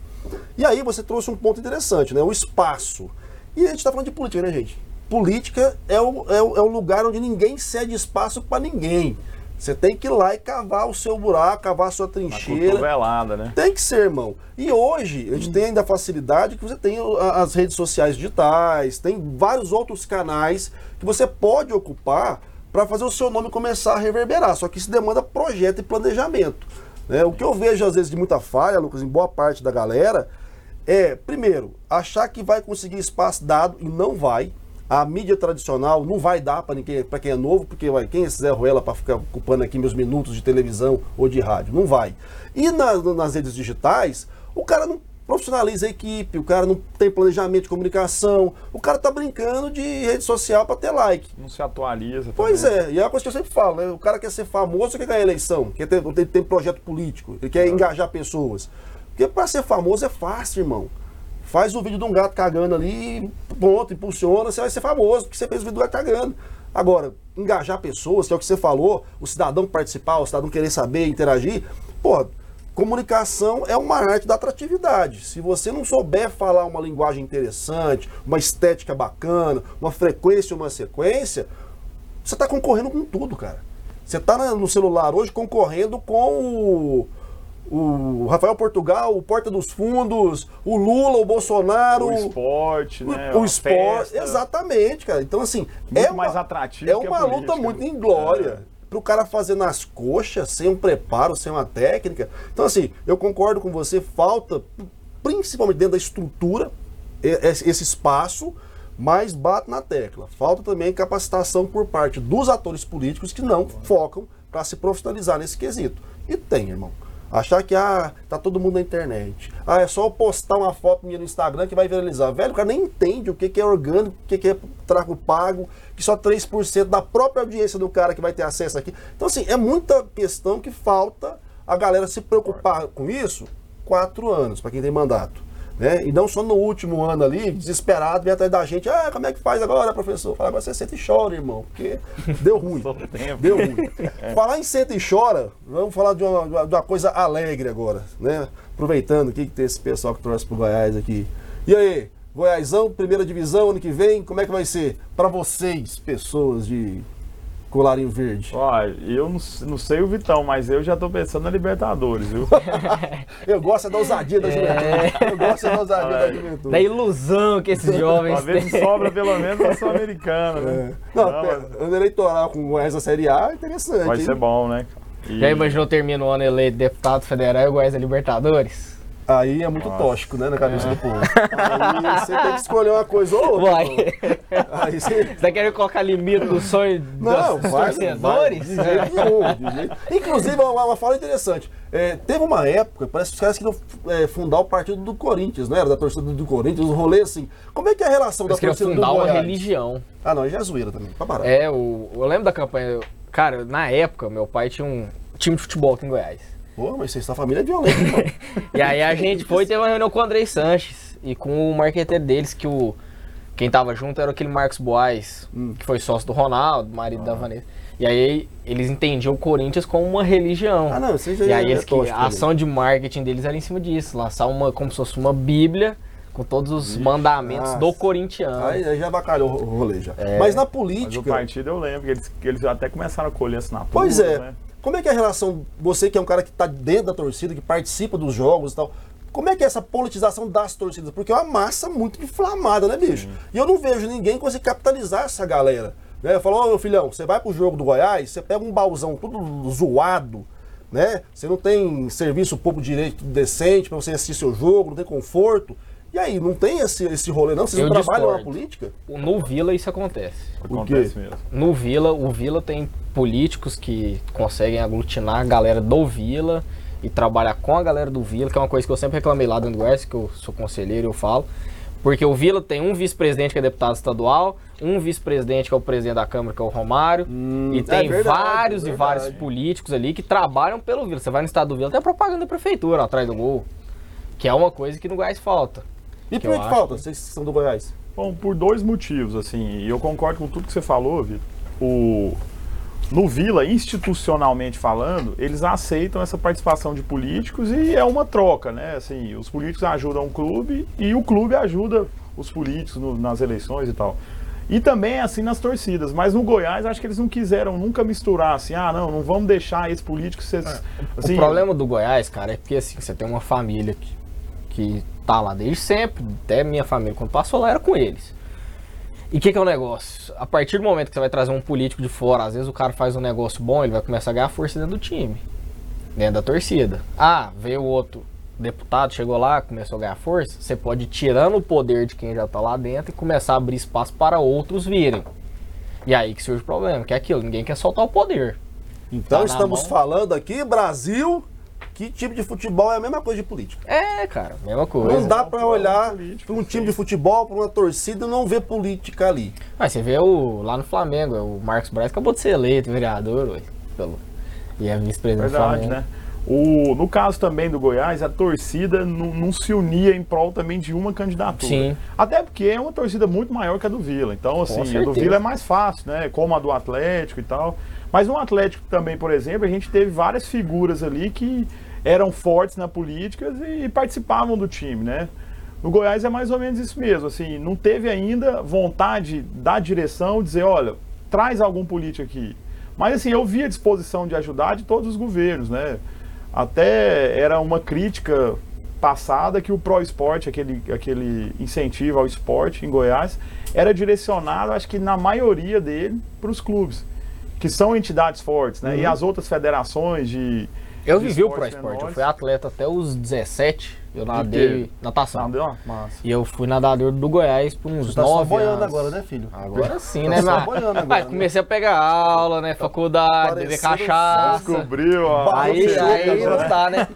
E aí você trouxe um ponto interessante, né? O espaço. E a gente tá falando de política, né, gente? Política é o, é o, é o lugar onde ninguém cede espaço pra ninguém. Você tem que ir lá e cavar o seu buraco, cavar a sua Uma trincheira. cotovelada, né? Tem que ser, irmão. E hoje a gente tem ainda a facilidade que você tem as redes sociais digitais, tem vários outros canais que você pode ocupar para fazer o seu nome começar a reverberar. Só que isso demanda projeto e planejamento. né? O que eu vejo às vezes de muita falha, Lucas, em boa parte da galera, é, primeiro, achar que vai conseguir espaço dado e não vai. A mídia tradicional não vai dar para quem, pra quem é novo, porque vai, quem é Zé Ruela para ficar ocupando aqui meus minutos de televisão ou de rádio? Não vai. E na- nas redes digitais, o cara não profissionaliza a equipe, o cara não tem planejamento de comunicação, o cara tá brincando de rede social para ter like. Não se atualiza. Pois também. é, e é uma coisa que eu sempre falo, né? O cara quer ser famoso, quer ganhar eleição, quer ter, ter projeto político, ele quer engajar pessoas. Porque para ser famoso é fácil, irmão. Faz o vídeo de um gato cagando ali, pronto, impulsiona, você vai ser famoso, porque você fez o vídeo do gato cagando. Agora, engajar pessoas, que é o que você falou, o cidadão participar, o cidadão querer saber, interagir, pô, comunicação é uma arte da atratividade. Se você não souber falar uma linguagem interessante, uma estética bacana, uma frequência, uma sequência, você está concorrendo com tudo, cara. Você está no celular hoje concorrendo com o, o Rafael Portugal, o Porta dos Fundos, o Lula, o Bolsonaro. O esporte, o- né? o esporte, exatamente, cara. Então, assim, Muito é mais uma, atrativo é uma luta muito em glória. É. Para o cara fazer nas coxas, sem um preparo, sem uma técnica. Então, assim, eu concordo com você, falta, principalmente dentro da estrutura, esse espaço, mas bate na tecla. Falta também capacitação por parte dos atores políticos que não focam para se profissionalizar nesse quesito. E tem, irmão. Achar que ah, tá todo mundo na internet. Ah, é só eu postar uma foto minha no Instagram que vai viralizar. Velho, o cara nem entende o que, que é orgânico, o que, que é tráfego pago, que só 3% da própria audiência do cara que vai ter acesso aqui. Então, assim, é muita questão que falta a galera se preocupar com isso. Quatro anos, para quem tem mandato. Né? E não só no último ano ali, desesperado, vem atrás da gente. Ah, como é que faz agora, professor? Fala, agora você senta e chora, irmão, porque deu ruim. [laughs] Deu ruim. Falar em senta e chora, vamos falar de uma, de uma- de uma coisa alegre agora, né? Aproveitando aqui que tem esse pessoal que trouxe pro Goiás aqui. E aí, Goiásão, primeira divisão, ano que vem, como é que vai ser? Para vocês, pessoas de colarinho verde. Ó, eu não, não sei o Vitão, mas eu já tô pensando na Libertadores, viu? [laughs] Eu gosto é da ousadia da juventude. Eu gosto é da ousadia da juventude. Da ilusão que esses jovens ver se têm. sobra pelo menos a Sul-Americana, né? Não, Não, pera, ano eleitoral com o Goiás na Série A é interessante. Vai hein? ser bom, né? E- Já imaginou termina o ano eleito deputado federal e o Goiás é Libertadores? Aí é muito Nossa. tóxico, né, na cabeça do povo. Aí você tem que escolher uma coisa ou outra. Vai. Aí você... [laughs] Você tá querendo colocar limite do sonho Não, dos vai, vai, torcedores? de jeito nenhum. de jeito- Inclusive, uma, uma fala interessante. É, teve uma época, parece que os caras queriam é, fundar o partido do Corinthians, não era? Da torcida do Corinthians, um rolê assim. Como é que é a relação Eles da torcida do fundar uma Goiás? religião. Ah, não, é zoeira também. Pra parar. É, o, eu lembro da campanha. Cara, na época, meu pai tinha um time de futebol aqui em Goiás. Pô, mas vocês, sua família é violenta, irmão. [laughs] E aí a gente foi e teve uma reunião com o Andrei Sanches e com o marqueteiro deles, que o. Quem tava junto era aquele Marcos Boaz, Hum. que foi sócio do Ronaldo, marido da Vanessa. E aí eles entendiam o Corinthians como uma religião. Ah, não, você já E é- aí eles que, a também. ação de marketing deles era em cima disso, lançar uma como se fosse uma bíblia com todos os mandamentos do nossa. corintiano. Aí, aí já bacalhou o rolê já. É. Mas na Mas o política. partido eu lembro que eles, que eles até começaram a colher assinatura. Pois é. Né? Como é que é a relação, você que é um cara que está dentro da torcida, que participa dos jogos e tal, como é que é essa politização das torcidas? Porque é uma massa muito inflamada, né, bicho? E eu não vejo ninguém conseguir capitalizar essa galera. Né? Falou, ô meu filhão, você vai pro jogo do Goiás, você pega um baúzão tudo zoado, né? Você não tem serviço público direito decente para você assistir seu jogo, não tem conforto. E aí, não tem esse, esse rolê, não? Vocês Eu não trabalham na discordo. política? No Vila isso acontece. Acontece mesmo. No Vila, o Vila tem políticos que conseguem aglutinar a galera do Vila e trabalhar com a galera do Vila, que é uma coisa que eu sempre reclamei lá dentro do Goiás, que eu sou conselheiro e eu falo. Porque o Vila tem um vice-presidente que é deputado estadual, um vice-presidente que é o presidente da Câmara, que é o Romário, e é tem verdade, vários e verdade. vários políticos ali que trabalham pelo Vila. Você vai no estado do Vila, tem propaganda da prefeitura atrás do gol, que é uma coisa que no Goiás falta. E Que por que acho falta? Vocês são do Goiás. Bom, por dois motivos, assim, e eu concordo com tudo que você falou, Vitor. O, no Vila, institucionalmente falando, eles aceitam essa participação de políticos e é uma troca, né? Assim, os políticos ajudam o clube e o clube ajuda os políticos no- nas eleições e tal. E também é assim nas torcidas, mas no Goiás acho que eles não quiseram nunca misturar assim, ah, não, não vamos deixar esse político ser. Assim, o problema do Goiás, cara, é porque assim, você tem uma família que, que tá lá desde sempre, até minha família, quando passou lá, era com eles. E o que, que é o negócio? A partir do momento que você vai trazer um político de fora, às vezes o cara faz um negócio bom, ele vai começar a ganhar força dentro do time, dentro da torcida. Ah, veio outro deputado, chegou lá, começou a ganhar força, você pode ir tirando o poder de quem já tá lá dentro e começar a abrir espaço para outros virem. E aí que surge o problema, que é aquilo, ninguém quer soltar o poder. Então Tá estamos mão. falando aqui, Brasil, que time de futebol é a mesma coisa de política. É, cara, mesma coisa. Não dá pra olhar para um time de futebol, para uma torcida e não ver política ali. Mas você vê o, lá no Flamengo, o Marcos Braz acabou de ser eleito vereador, ué, pelo, e é vice-presidente do Verdade, Flamengo. né? O, no caso também do Goiás, a torcida não, não se unia em prol também de uma candidatura. Sim. Até porque é uma torcida muito maior que a do Vila. Então, assim, a do. Vila é mais fácil, né? Como a do Atlético e tal. Mas no Atlético também, por exemplo, a gente teve várias figuras ali que eram fortes na política e participavam do time, né? No Goiás é mais ou menos isso mesmo, assim, não teve ainda vontade da direção dizer, olha, traz algum político aqui. Mas assim, eu vi a disposição de ajudar de todos os governos, né? Até era uma crítica passada que o Pro Esporte, aquele, aquele incentivo ao esporte em Goiás, era direcionado, acho que na maioria dele, para os clubes, que são entidades fortes, né? E as outras federações de. Eu de vivi o Pro Esporte, eu menores. fui atleta até os 17, eu nadei natação. Deu uma massa. E eu fui nadador do Goiás por uns Você tá só 9 boiando anos. agora, né, filho? Agora sim, Tá né, só mano? boiando agora, Mas né? comecei a pegar aula, né, faculdade, beber cachaça. Descobriu a. Aí, Você aí louca, não né? tá, né?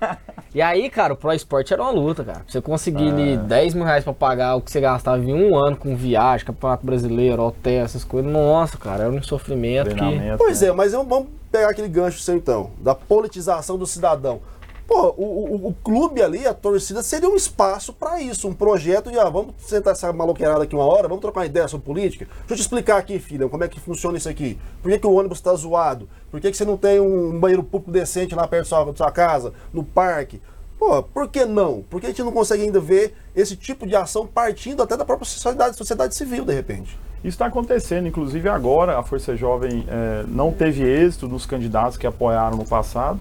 E aí, cara, o Pro Esporte era uma luta, cara. Você conseguir É. ali 10 mil reais pra pagar o que você gastava em um ano com viagem, campeonato brasileiro, hotel, essas coisas. Nossa, cara, era um sofrimento que. Pois né? é, mas vamos pegar aquele gancho seu então, da politização do cidadão. Pô, o, o- o clube ali, a torcida, seria um espaço para isso, um projeto de, ah, vamos sentar essa maloqueirada aqui uma hora, vamos trocar uma ideia sobre política? Deixa eu te explicar aqui, filha, como é que funciona isso aqui. Por que, que o ônibus está zoado? Por que, que você não tem um banheiro público decente lá perto da sua, da sua casa, no parque? Pô, por que não? Por que a gente não consegue ainda ver esse tipo de ação partindo até da própria sociedade, sociedade civil, de repente? Isso está acontecendo, inclusive agora a Força Jovem eh, não teve êxito nos candidatos que apoiaram no passado.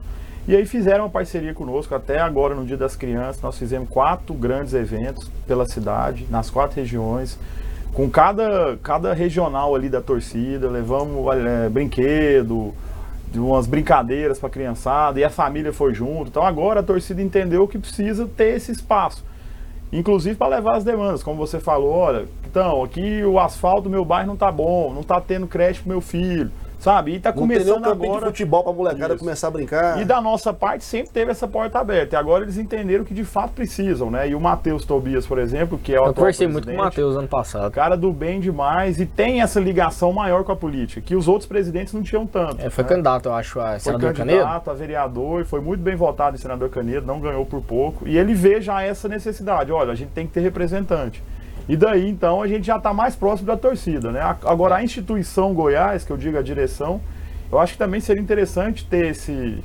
E aí fizeram uma parceria conosco, até agora no Dia das Crianças, nós fizemos quatro grandes eventos pela cidade, nas quatro regiões, com cada, cada regional ali da torcida, levamos eh, brinquedo, umas brincadeiras para a criançada, e a família foi junto. Então agora a torcida entendeu que precisa ter esse espaço. Inclusive para levar as demandas, como você falou, olha, então, aqui o asfalto do meu bairro não tá bom, não tá tendo creche pro meu filho, sabe? E tá Não tem começando campinho de agora. futebol pra molecada Isso. começar a brincar. E da nossa parte sempre teve essa porta aberta. E agora eles entenderam que de fato precisam, né? E o Matheus Tobias, por exemplo, que é o Eu conversei muito com o Matheus ano passado. Cara do bem demais e tem essa ligação maior com a política, que os outros presidentes não tinham tanto. É, foi né? candidato, eu acho, a Foi senador Canedo. candidato a vereador e foi muito bem votado em senador Canedo, não ganhou por pouco. E ele vê já essa necessidade, olha, a gente tem que ter representante. E daí, então, a gente já está mais próximo da torcida, né? Agora, a instituição Goiás, que eu digo a direção, eu acho que também seria interessante ter esse,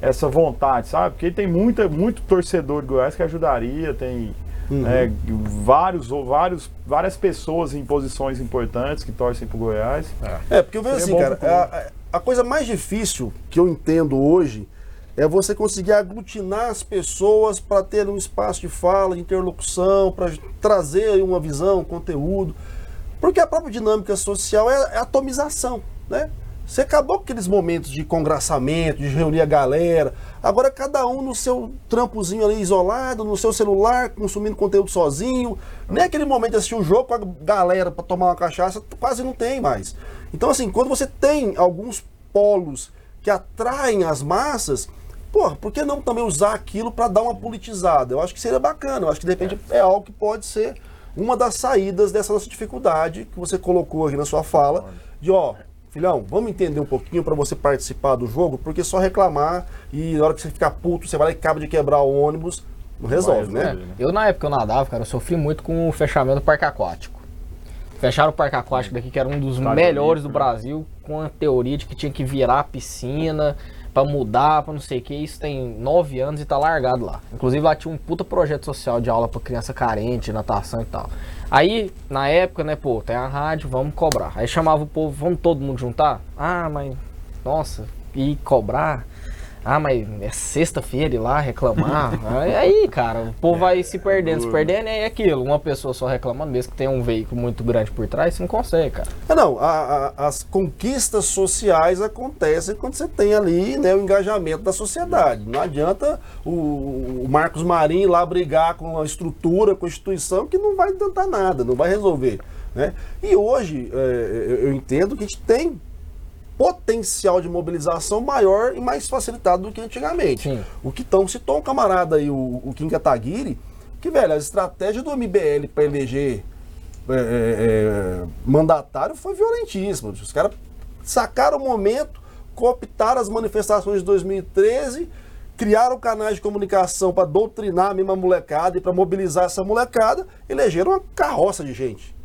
essa vontade, sabe? Porque tem muita, muito torcedor de Goiás que ajudaria, tem né, vários, ou vários, várias pessoas em posições importantes que torcem pro Goiás. É, porque eu vejo assim, Seria bom cara, a, a coisa mais difícil que eu entendo hoje é você conseguir aglutinar as pessoas para ter um espaço de fala, de interlocução, para trazer uma visão, um conteúdo. Porque a própria dinâmica social é, é atomização, né? Você acabou com aqueles momentos de congraçamento, de reunir a galera. Agora cada um no seu trampozinho ali isolado, no seu celular, consumindo conteúdo sozinho. Nem aquele momento de assistir um jogo com a galera para tomar uma cachaça, quase não tem mais. Então, assim, quando você tem alguns polos que atraem as massas, porra, por que não também usar aquilo para dar uma politizada? Eu acho que seria bacana. Eu acho que de repente é algo que pode ser uma das saídas dessa nossa dificuldade que você colocou aqui na sua fala, de ó, filhão, vamos entender um pouquinho para você participar do jogo, porque só reclamar e na hora que você ficar puto, você vai lá e acaba de quebrar o ônibus, não resolve, né? resolver. Eu, na época que eu nadava, cara, eu sofri muito com o fechamento do parque aquático. Fecharam o parque aquático daqui, que era um dos Estádio melhores do Olímpico, né? Brasil, com a teoria de que tinha que virar a piscina pra mudar, pra não sei o que. Isso tem nove anos e tá largado lá. Inclusive lá tinha um puta projeto social de aula pra criança carente, natação e tal. Aí, na época, né, pô, tem a rádio, vamos cobrar. Aí chamava o povo, vamos todo mundo juntar? Ah, mas, nossa, e cobrar? Ah, mas é sexta-feira ir lá reclamar. [laughs] aí, aí, cara, o povo vai se perdendo, se perdendo, e é aquilo. Uma pessoa só reclamando, mesmo que tenha um veículo muito grande por trás, você não consegue, cara. É, não, a- a- as conquistas sociais acontecem quando você tem ali né, o engajamento da sociedade. Não adianta o, o Marcos Marinho lá brigar com a estrutura, com a instituição, que não vai tentar nada, não vai resolver. Né? E hoje, é, eu- eu entendo que a gente tem potencial de mobilização maior e mais facilitado do que antigamente. Sim. O que tão, citou um camarada aí, o, o Kim Kataguiri, que, velho, a estratégia do MBL para eleger é, é, é, mandatário foi violentíssima. Os caras sacaram o momento, cooptaram as manifestações de 2013, criaram canais de comunicação para doutrinar a mesma molecada e para mobilizar essa molecada, elegeram uma carroça de gente.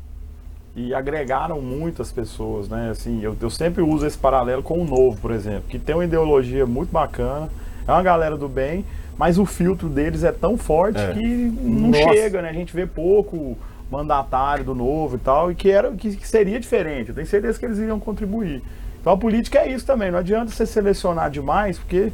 E agregaram muitas pessoas, né? Assim, eu, eu sempre uso esse paralelo com o novo, por exemplo, que tem uma ideologia muito bacana, é uma galera do bem, mas o filtro deles é tão forte É. que não Nossa. chega, né? A gente vê pouco mandatário do novo e tal, e que era que, que seria diferente. Eu tenho certeza que eles iriam contribuir. Então a política é isso também. Não adianta você selecionar demais, porque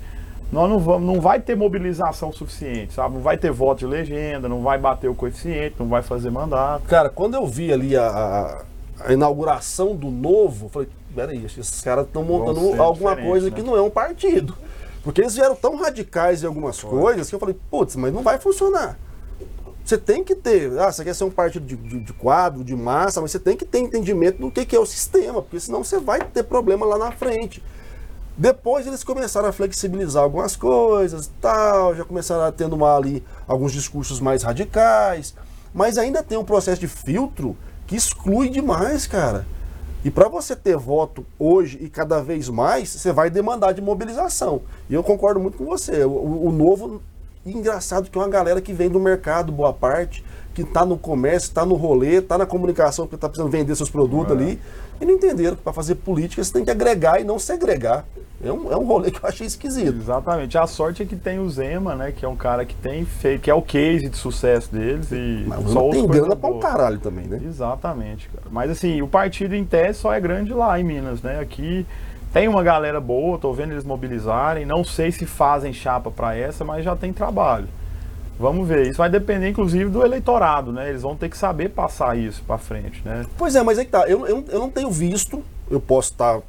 nós não vamos, não vai ter mobilização suficiente, sabe? Não vai ter voto de legenda, não vai bater o coeficiente, não vai fazer mandato. Cara, quando eu vi ali a, a- inauguração do novo, eu falei, peraí, esses caras estão montando alguma coisa né? que não é um partido. Porque eles vieram tão radicais em algumas coisas que eu falei, putz, mas não vai funcionar. Você tem que ter, ah, você quer ser um partido de, de- de quadro, de massa, mas você tem que ter entendimento do que, que é o sistema, porque senão você vai ter problema lá na frente. Depois eles começaram a flexibilizar algumas coisas, tal, já começaram a tendo uma, ali alguns discursos mais radicais, mas ainda tem um processo de filtro que exclui demais, cara. E para você ter voto hoje e cada vez mais, você vai demandar de mobilização. E eu concordo muito com você. O, o- novo, engraçado que é uma galera que vem do mercado, boa parte, que está no comércio, está no rolê, está na comunicação, porque está precisando vender seus produtos ali, e não entenderam que para fazer política você tem que agregar e não segregar. É um, é um rolê que eu achei esquisito. Exatamente. A sorte é que tem o Zema, né? Que é um cara que tem feito, que é o case de sucesso deles e Mas só não outra tem grana pra um caralho também, né? Exatamente, cara. Mas assim, o partido em tese só é grande lá em Minas, né? Aqui tem uma galera boa, tô vendo eles mobilizarem. Não sei se fazem chapa pra essa, mas já tem trabalho. Vamos ver. Isso vai depender, inclusive, do eleitorado, né? Eles vão ter que saber passar isso pra frente, né? Pois é, mas aí que tá. Eu, eu, eu não tenho visto, eu posso estar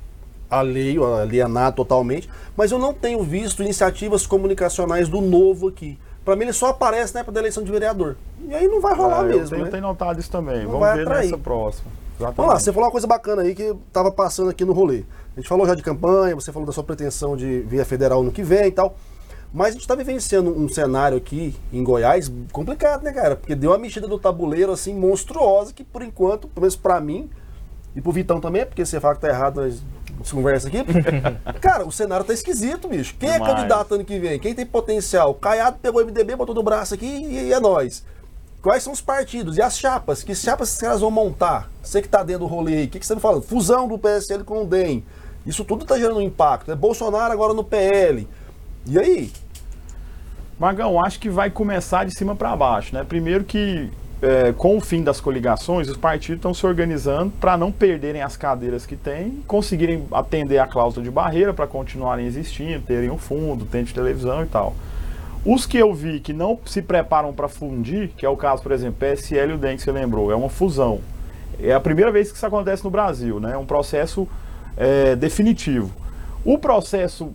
alheio, alienado totalmente, mas eu não tenho visto iniciativas comunicacionais do novo aqui. Pra mim ele só aparece na época da eleição de vereador. E aí não vai rolar Ah, eu mesmo, tenho, né? tenho notado isso também. Não Vamos ver atrair. nessa próxima. Exatamente. Vamos lá, você falou uma coisa bacana aí que eu tava passando aqui no rolê. A gente falou já de campanha, você falou da sua pretensão de vir a federal no que vem e tal. Mas a gente tá vivenciando um cenário aqui em Goiás complicado, né, cara? Porque deu uma mexida no tabuleiro assim monstruosa que por enquanto, pelo menos pra mim e pro Vitão também, porque você fala que tá errado, nós se conversa aqui. [laughs] cara, o cenário tá esquisito, bicho. Quem é Demais. candidato ano que vem? Quem tem potencial? O Caiado pegou o MDB, botou no braço aqui e, e é nós. Quais são os partidos e as chapas? Que chapas esses caras vão montar? Você que tá dentro do rolê aí, o que, que você me fala? Fusão do PSL com o DEM. Isso tudo tá gerando um impacto. É Bolsonaro agora no PL. E aí? Magão, acho que vai começar de cima para baixo, né? Primeiro que é, com o fim das coligações, os partidos estão se organizando para não perderem as cadeiras que têm, conseguirem atender a cláusula de barreira para continuarem existindo, terem um fundo, terem televisão e tal. Os que eu vi que não se preparam para fundir, que é o caso, por exemplo, PSL e o DEM que você lembrou, é uma fusão. É a primeira vez que isso acontece no Brasil, né? É um processo é, definitivo. O processo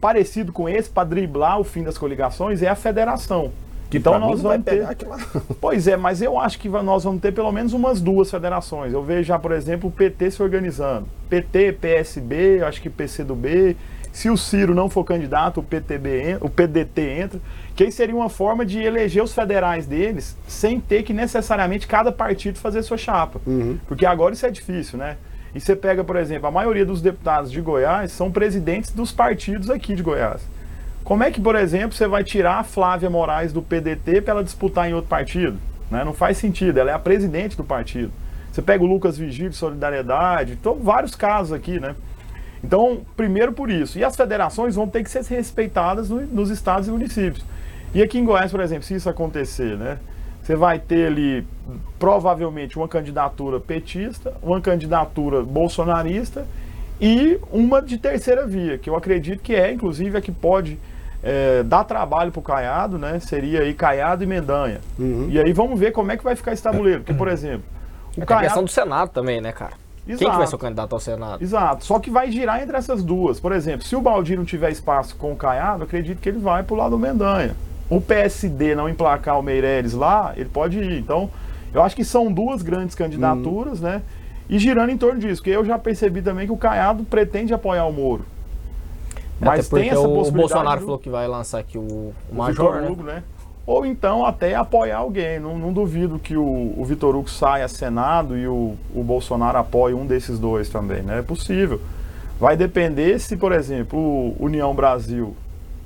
parecido com esse, para driblar o fim das coligações, é a federação. Que então nós vamos ter. [laughs] Pois é, mas eu acho que nós vamos ter pelo menos umas duas federações. Eu vejo já, por exemplo, o PT se organizando. PT, PSB, acho que PCdoB. Se o Ciro não for candidato, o, PTB, o PDT entra. Que aí seria uma forma de eleger os federais deles sem ter que necessariamente cada partido fazer sua chapa. Porque agora isso é difícil, né? E você pega, por exemplo, a maioria dos deputados de Goiás são presidentes dos partidos aqui de Goiás. Como é que, por exemplo, você vai tirar a Flávia Moraes do PDT para ela disputar em outro partido? Né? Não faz sentido, ela é a presidente do partido. Você pega o Lucas Vigílio, Solidariedade, então, vários casos aqui, né? Então, primeiro por isso. E as federações vão ter que ser respeitadas no- nos estados e municípios. E aqui em Goiás, por exemplo, se isso acontecer, né? Você vai ter ali, provavelmente, uma candidatura petista, uma candidatura bolsonarista e uma de terceira via, que eu acredito que é, inclusive, a que pode é, dar trabalho para o Caiado, né? Seria aí Caiado e Mendanha. E aí vamos ver como é que vai ficar esse tabuleiro. Porque, por exemplo, o Tem a questão do Senado também, né, cara? Quem que vai Exato. ser o candidato ao Senado? Exato. Só que vai girar entre essas duas. Por exemplo, se o Baldi não tiver espaço com o Caiado, acredito que ele vai pro lado do Mendanha. O PSD não emplacar o Meireles lá, ele pode ir. Então, eu acho que são duas grandes candidaturas, né? E girando em torno disso, porque eu já percebi também que o Caiado pretende apoiar o Moro. Mas Até tem essa o, o possibilidade Bolsonaro do- falou que vai lançar aqui o, o o Major, Vitor né? Hugo, né? Ou então até apoiar alguém. Não, não duvido que o, o Vitor Hugo saia Senado e o, o Bolsonaro apoie um desses dois também, né? É possível. Vai depender se, por exemplo, o União Brasil,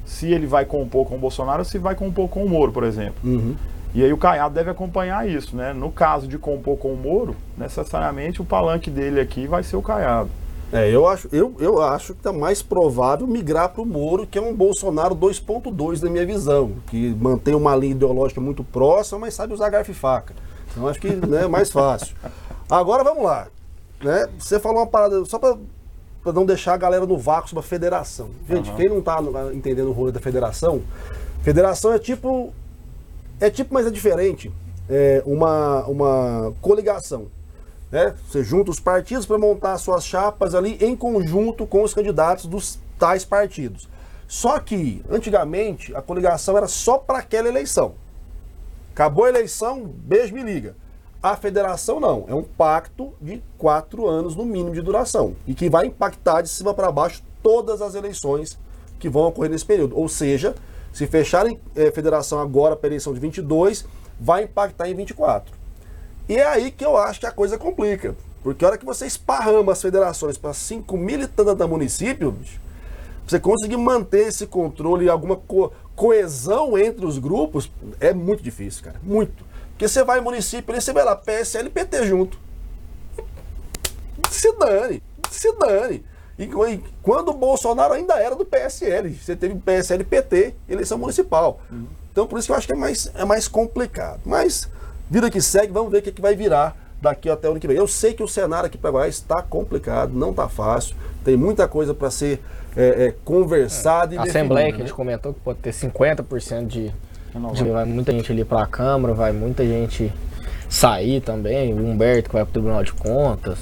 se ele vai compor com o Bolsonaro ou se vai compor com o Moro, por exemplo. Uhum. E aí o Caiado deve acompanhar isso, né? No caso de compor com o Moro, necessariamente o palanque dele aqui vai ser o Caiado. É, eu acho, eu, eu acho que tá mais provável migrar para o Moro, que é um Bolsonaro 2.2 na minha visão, que mantém uma linha ideológica muito próxima, mas sabe usar garfo e faca. Então acho que né, é mais fácil. Agora vamos lá. Né? Você falou uma parada, só para não deixar a galera no vácuo sobre a federação. Gente, Aham. quem não tá no- entendendo o rolê da federação, federação é tipo. É tipo, mas é diferente. É uma, uma coligação né? Você junta os partidos para montar suas chapas ali em conjunto com os candidatos dos tais partidos. Só que, antigamente, a coligação era só para aquela eleição. Acabou a eleição, beijo, me liga. A federação não, é um pacto de quatro anos no mínimo de duração e que vai impactar de cima para baixo todas as eleições que vão ocorrer nesse período. Ou seja, se fecharem eh, federação agora para a eleição de 22, vai impactar em 24. E é aí que eu acho que a coisa complica. Porque a hora que você esparrama as federações para 5 mil e tantos municípios, bicho, você conseguir manter esse controle e alguma co- coesão entre os grupos é muito difícil, cara. Muito. Porque você vai em município e você vai lá, PSL e PT junto. Se dane, se dane. E e quando o Bolsonaro ainda era do PSL, você teve PSL e PT, eleição municipal. Então por isso que eu acho que é mais, é mais complicado. Mas, vida que segue, vamos ver o que, que vai virar daqui até o ano que vem. Eu sei que o cenário aqui para Goiás está complicado, não está fácil, tem muita coisa para ser é, é, conversada e A Assembleia que a definida, gente comentou que pode ter 50% de, de- Vai muita gente ali pra Câmara, vai muita gente sair também. O Humberto que vai pro Tribunal de Contas.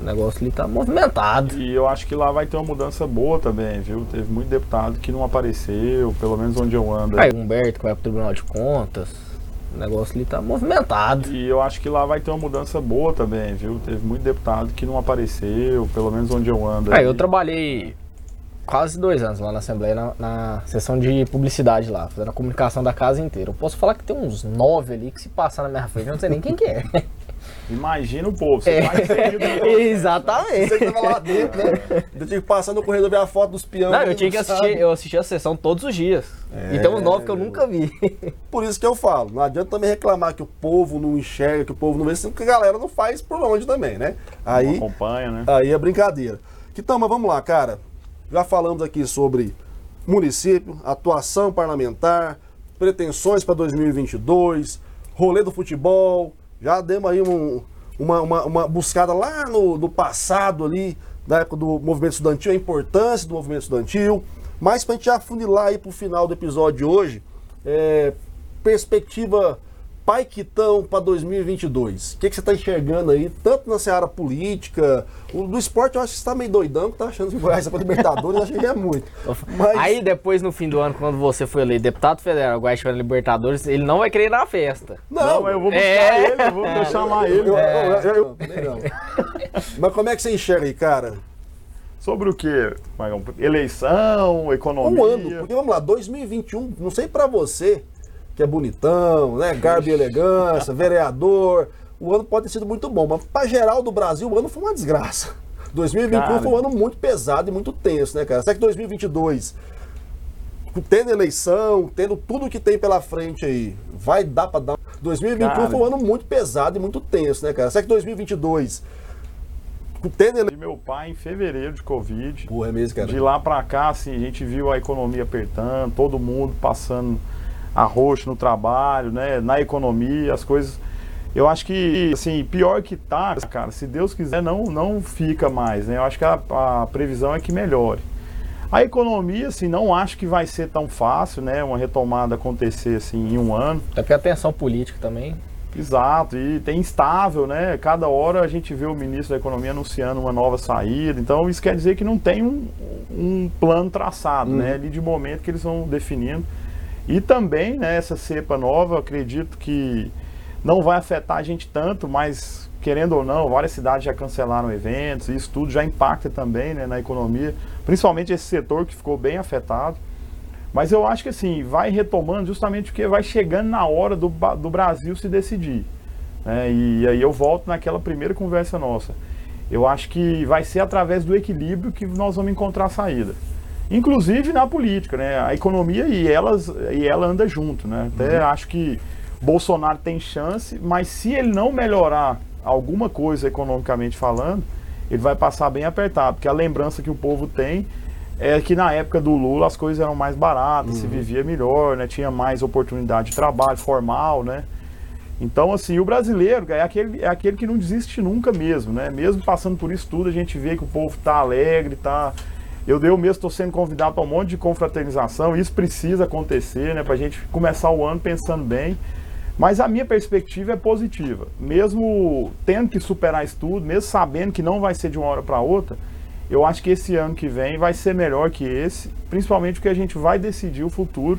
O negócio ali tá movimentado. E eu acho que lá vai ter uma mudança boa também, viu? Teve muito deputado que não apareceu, pelo menos onde eu ando. Aí o Humberto que vai pro Tribunal de Contas. O negócio ali tá movimentado. E eu acho que lá vai ter uma mudança boa também, viu? Teve muito deputado que não apareceu, pelo menos onde eu ando. Aí eu trabalhei quase dois anos lá na Assembleia, na, na seção de publicidade lá, fazendo a comunicação da casa inteira. Eu posso falar que tem uns nove ali que se passar na minha frente, eu não sei nem quem que é. [laughs] Imagina o povo, você É. vai processo. [laughs] Exatamente. Você tava lá dentro, né? Eu tinha que passar no corredor ver a foto dos peões. Não, eu tinha que assistir, eu assisti a sessão todos os dias. E tem uns nove que eu nunca vi. [laughs] Por isso que eu falo, não adianta também reclamar que o povo não enxerga, que o povo não vê, sendo que a galera não faz por onde também, né? Não Aí, acompanha, né? aí é brincadeira. Então, mas vamos lá, cara. Já falamos aqui sobre município, atuação parlamentar, pretensões para 2022, rolê do futebol. Já demos aí um- uma, uma, uma buscada lá no, no passado ali, da época do movimento estudantil, a importância do movimento estudantil. Mas para a gente afunilar aí para o final do episódio de hoje, é, perspectiva Paiquitão para 2022? O que, que você está enxergando aí, tanto na seara política, o, do esporte eu acho que você está meio doidão, que tá achando que o Goiás é para Libertadores, eu achei que é muito. [laughs] Mas... Aí depois, no fim do ano, quando você foi eleito deputado federal, o Goiás para Libertadores, ele não vai querer ir na festa. Não, não eu vou buscar é... ele, eu vou é... [laughs] chamar ele. Eu, é... eu, eu, Mas como é que você enxerga aí, cara? Sobre o quê? Eleição, economia? Um ano, porque vamos lá, 2021, não sei para você, que é bonitão, né? Garbo e elegância, vereador. O ano pode ter sido muito bom, mas para geral do Brasil, o ano foi uma desgraça. [laughs] 2021 cara. foi um ano muito pesado e muito tenso, né, cara? Será que 2022, tendo eleição, tendo tudo que tem pela frente aí, vai dar para dar. 2021 cara. foi um ano muito pesado e muito tenso, né, cara? Será que 2022 tendo ele... meu pai em fevereiro de Covid. Pô, é mesmo, cara. De lá para cá, assim, a gente viu a economia apertando, todo mundo passando arroxo no trabalho, né, na economia, as coisas. Eu acho que, assim, pior que tá, cara, se Deus quiser, não, não fica mais, né? Eu acho que a, a previsão é que melhore. A economia, assim, não acho que vai ser tão fácil, né? Uma retomada acontecer, assim, em um ano. Até porque a tensão política também. Exato, e tem instável, né? Cada hora a gente vê o ministro da Economia anunciando uma nova saída. Então, isso quer dizer que não tem um, um plano traçado, né? Ali de momento que eles vão definindo. E também, né, essa cepa nova, acredito que não vai afetar a gente tanto, mas querendo ou não, várias cidades já cancelaram eventos, isso tudo já impacta também né, na economia, principalmente esse setor que ficou bem afetado. Mas eu acho que assim, vai retomando justamente porque vai chegando na hora do, do Brasil se decidir. Né? E aí eu volto naquela primeira conversa nossa. Eu acho que vai ser através do equilíbrio que nós vamos encontrar a saída inclusive na política, né? A economia e elas e ela anda junto, né? Até uhum. acho que Bolsonaro tem chance, mas se ele não melhorar alguma coisa economicamente falando, ele vai passar bem apertado, porque a lembrança que o povo tem é que na época do Lula as coisas eram mais baratas, uhum. se vivia melhor, né? Tinha mais oportunidade de trabalho formal, né? Então, assim, o brasileiro é aquele, é aquele que não desiste nunca mesmo, né? Mesmo passando por isso tudo, a gente vê que o povo está alegre, está eu, eu mesmo estou sendo convidado para um monte de confraternização, isso precisa acontecer, né, para a gente começar o ano pensando bem. Mas a minha perspectiva é positiva. Mesmo tendo que superar isso tudo, mesmo sabendo que não vai ser de uma hora para outra, eu acho que esse ano que vem vai ser melhor que esse, principalmente porque a gente vai decidir o futuro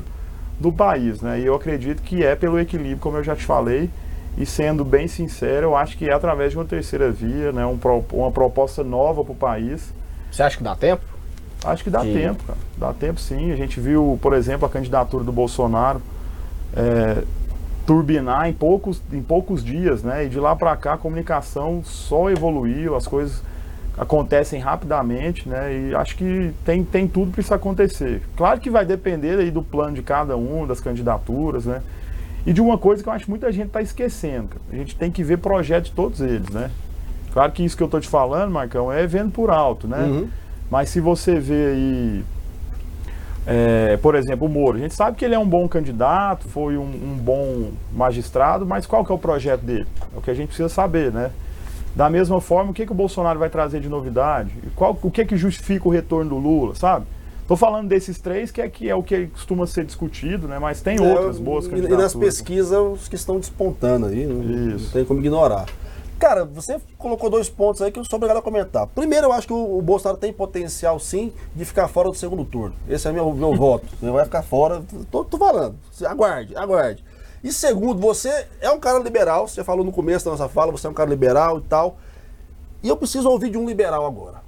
do país, né? E eu acredito que é pelo equilíbrio, como eu já te falei, e sendo bem sincero, eu acho que é através de uma terceira via, né? Um, uma proposta nova para o país. Você acha que dá tempo? Acho que dá que... tempo, cara. Dá tempo sim. A gente viu, por exemplo, a candidatura do Bolsonaro é, turbinar em poucos, em poucos dias, né? E de lá para cá a comunicação só evoluiu, as coisas acontecem rapidamente, né? E acho que tem, tem tudo para isso acontecer. Claro que vai depender aí do plano de cada um, das candidaturas, né? E de uma coisa que eu acho que muita gente está esquecendo. Cara. A gente tem que ver projetos de todos eles, né? Claro que isso que eu estou te falando, Marcão, é vendo por alto, né? Uhum. Mas se você vê aí, é, por exemplo, o Moro, a gente sabe que ele é um bom candidato, foi um, um, bom magistrado, mas qual que é o projeto dele? É o que a gente precisa saber, né? Da mesma forma, o que, que o Bolsonaro vai trazer de novidade? Qual, o que, que justifica o retorno do Lula, sabe? Estou falando desses três, que é, que é o que costuma ser discutido, né? Mas tem é, outras boas candidaturas. E nas pesquisas, os que estão despontando aí, não, não tem como ignorar. Cara, você colocou dois pontos aí que eu sou obrigado a comentar. Primeiro, eu acho que o, o Bolsonaro tem potencial, sim, de ficar fora do segundo turno. Esse é meu, meu voto. [laughs] Ele vai ficar fora. Tô, tô falando. Aguarde, aguarde. E segundo, você é um cara liberal. Você falou no começo da nossa fala, você é um cara liberal e tal. E eu preciso ouvir de um liberal agora.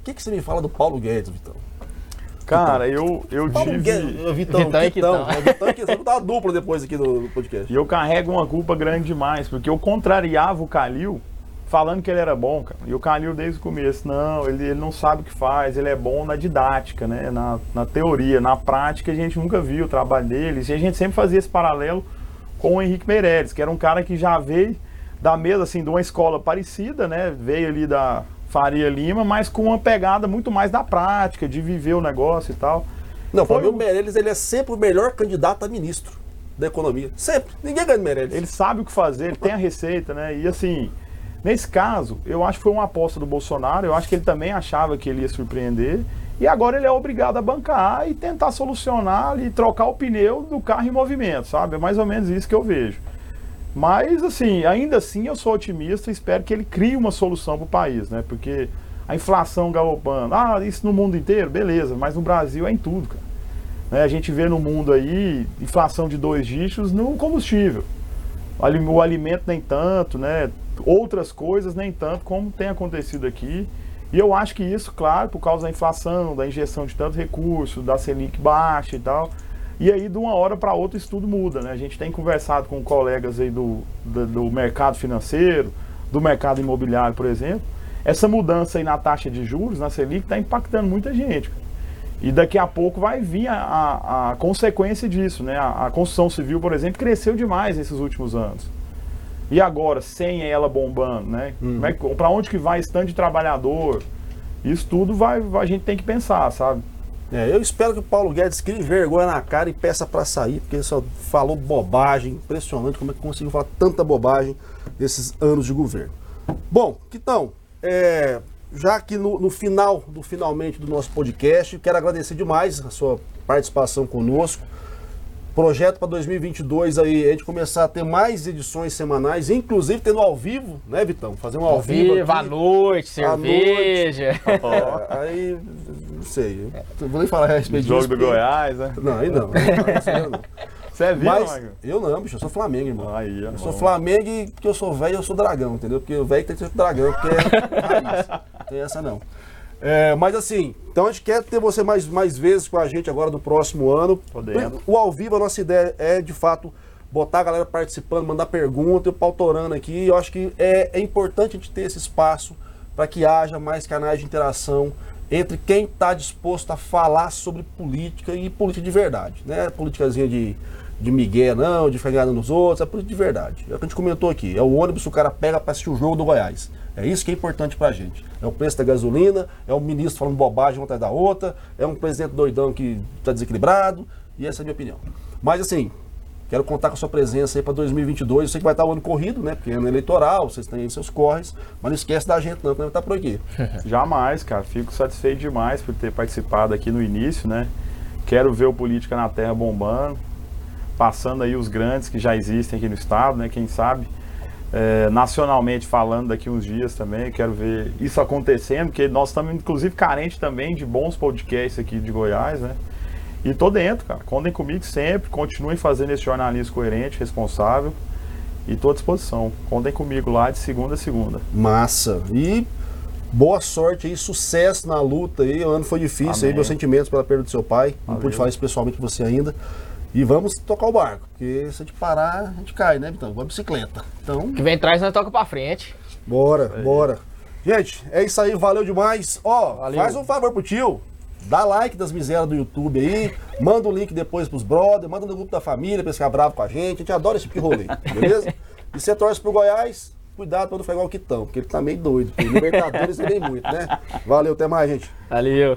O que, que você me fala do Paulo Guedes, Vitão? Cara, eu, eu tive. Vitão, Vitão, e Quitão. É, Vitão e Quitão. Vou dupla depois aqui do podcast. E eu carrego uma culpa grande demais, porque eu contrariava o Calil falando que ele era bom, cara. E o Calil desde o começo, não, ele, ele não sabe o que faz, ele é bom na didática, né? Na, na teoria, na prática a gente nunca viu o trabalho dele. E a gente sempre fazia esse paralelo com o Henrique Meirelles, que era um cara que já veio da mesa, assim, de uma escola parecida, né? Veio ali da Faria Lima, mas com uma pegada muito mais da prática, de viver o negócio e tal. Não, o Fabio Meirelles ele é sempre o melhor candidato a ministro da economia. Sempre. Ninguém ganha Meirelles. Ele sabe o que fazer, ele tem a receita, né? E assim, nesse caso, eu acho que foi uma aposta do Bolsonaro, eu acho que ele também achava que ele ia surpreender. E agora ele é obrigado a bancar e tentar solucionar e trocar o pneu do carro em movimento, sabe? É mais ou menos isso que eu vejo. Mas, assim, ainda assim eu sou otimista e espero que ele crie uma solução para o país, né? Porque a inflação galopando, ah, isso no mundo inteiro, beleza, mas no Brasil é em tudo, cara. Né? A gente vê no mundo aí inflação de dois dígitos no combustível. O alimento nem tanto, né? Outras coisas nem tanto, como tem acontecido aqui. E eu acho que isso, claro, por causa da inflação, da injeção de tanto recurso, da Selic baixa e tal. E aí, de uma hora para outra, isso tudo muda, né? A gente tem conversado com colegas aí do, do, do mercado financeiro, do mercado imobiliário, por exemplo. Essa mudança aí na taxa de juros, na Selic, está impactando muita gente. E daqui a pouco vai vir a, a, a consequência disso, né? A, a, construção civil, por exemplo, cresceu demais nesses últimos anos. E agora, sem ela bombando, né? Uhum. É para onde que vai stand de trabalhador? Isso tudo vai, a gente tem que pensar, sabe? É, eu espero que o Paulo Guedes crie vergonha na cara e peça para sair, porque ele só falou bobagem, impressionante como é que conseguiu falar tanta bobagem nesses anos de governo. Bom, então, é, já aqui no, no, final, do finalmente do nosso podcast, quero agradecer demais a sua participação conosco. Projeto para 2022 aí, a gente começar a ter mais edições semanais, inclusive tendo ao vivo, né, Vitão? Fazer um ao, ao vivo. vivo à noite, cerveja. À [laughs] noite. É, aí, não sei. Eu vou nem falar a respeito disso. Jogo do Goiás, né? Não, aí não. não, não. Você é vivo, Mas, Eu não, bicho, eu sou Flamengo, irmão. Aí, eu sou Flamengo e porque eu sou velho, eu sou dragão, entendeu? Porque o velho tem que ser dragão, porque é raiz. Não tem essa não. É, mas assim, então a gente quer ter você mais, mais vezes com a gente agora no próximo ano. Podendo. O ao vivo, a nossa ideia é de fato botar a galera participando, mandar pergunta, eu pautorando aqui. Eu acho que é, é importante a gente ter esse espaço para que haja mais canais de interação entre quem está disposto a falar sobre política e política de verdade, né? Politicazinha de de migué não, de ficar nos outros, é política de verdade. É o que a gente comentou aqui. É o ônibus que o cara pega para assistir o jogo do Goiás. É isso que é importante pra gente. É o preço da gasolina, é o ministro falando bobagem uma atrás da outra, é um presidente doidão que está desequilibrado, e essa é a minha opinião. Mas assim, quero contar com a sua presença aí para 2022. Eu sei que vai estar o ano corrido, né? Porque é ano eleitoral, vocês têm aí seus corres, mas não esquece da gente não, que estar por aqui. [laughs] Jamais, cara. Fico satisfeito demais por ter participado aqui no início, né? Quero ver o Política na Terra bombando passando aí os grandes que já existem aqui no estado, né? Quem sabe é, nacionalmente falando daqui uns dias também, quero ver isso acontecendo, porque nós estamos inclusive carentes também de bons podcasts aqui de Goiás, né? E tô dentro, cara. Contem comigo sempre, continuem fazendo esse jornalismo coerente, responsável. E tô à disposição. Contem comigo lá de segunda a segunda. Massa. E boa sorte aí, sucesso na luta aí. O ano foi difícil Amém. aí, meus sentimentos pela perda do seu pai. Valeu. Não pude falar isso pessoalmente com você ainda. E vamos tocar o barco, porque se a gente parar, a gente cai, né, então? Vamos bicicleta. Então. Que vem atrás, nós toca pra frente. Bora, aí. bora. Gente, é isso aí, valeu demais. Ó, valeu. faz um favor pro tio. Dá like das misérias do YouTube aí, manda o link depois pros brothers, manda no grupo da família pra ficar bravo com a gente. A gente adora esse tipo de rolê, beleza? E você torce pro Goiás, cuidado pra não ficar igual o Quitão, porque ele tá meio doido. Porque Libertadores [laughs] ele muito, né? Valeu, até mais, gente. Valeu.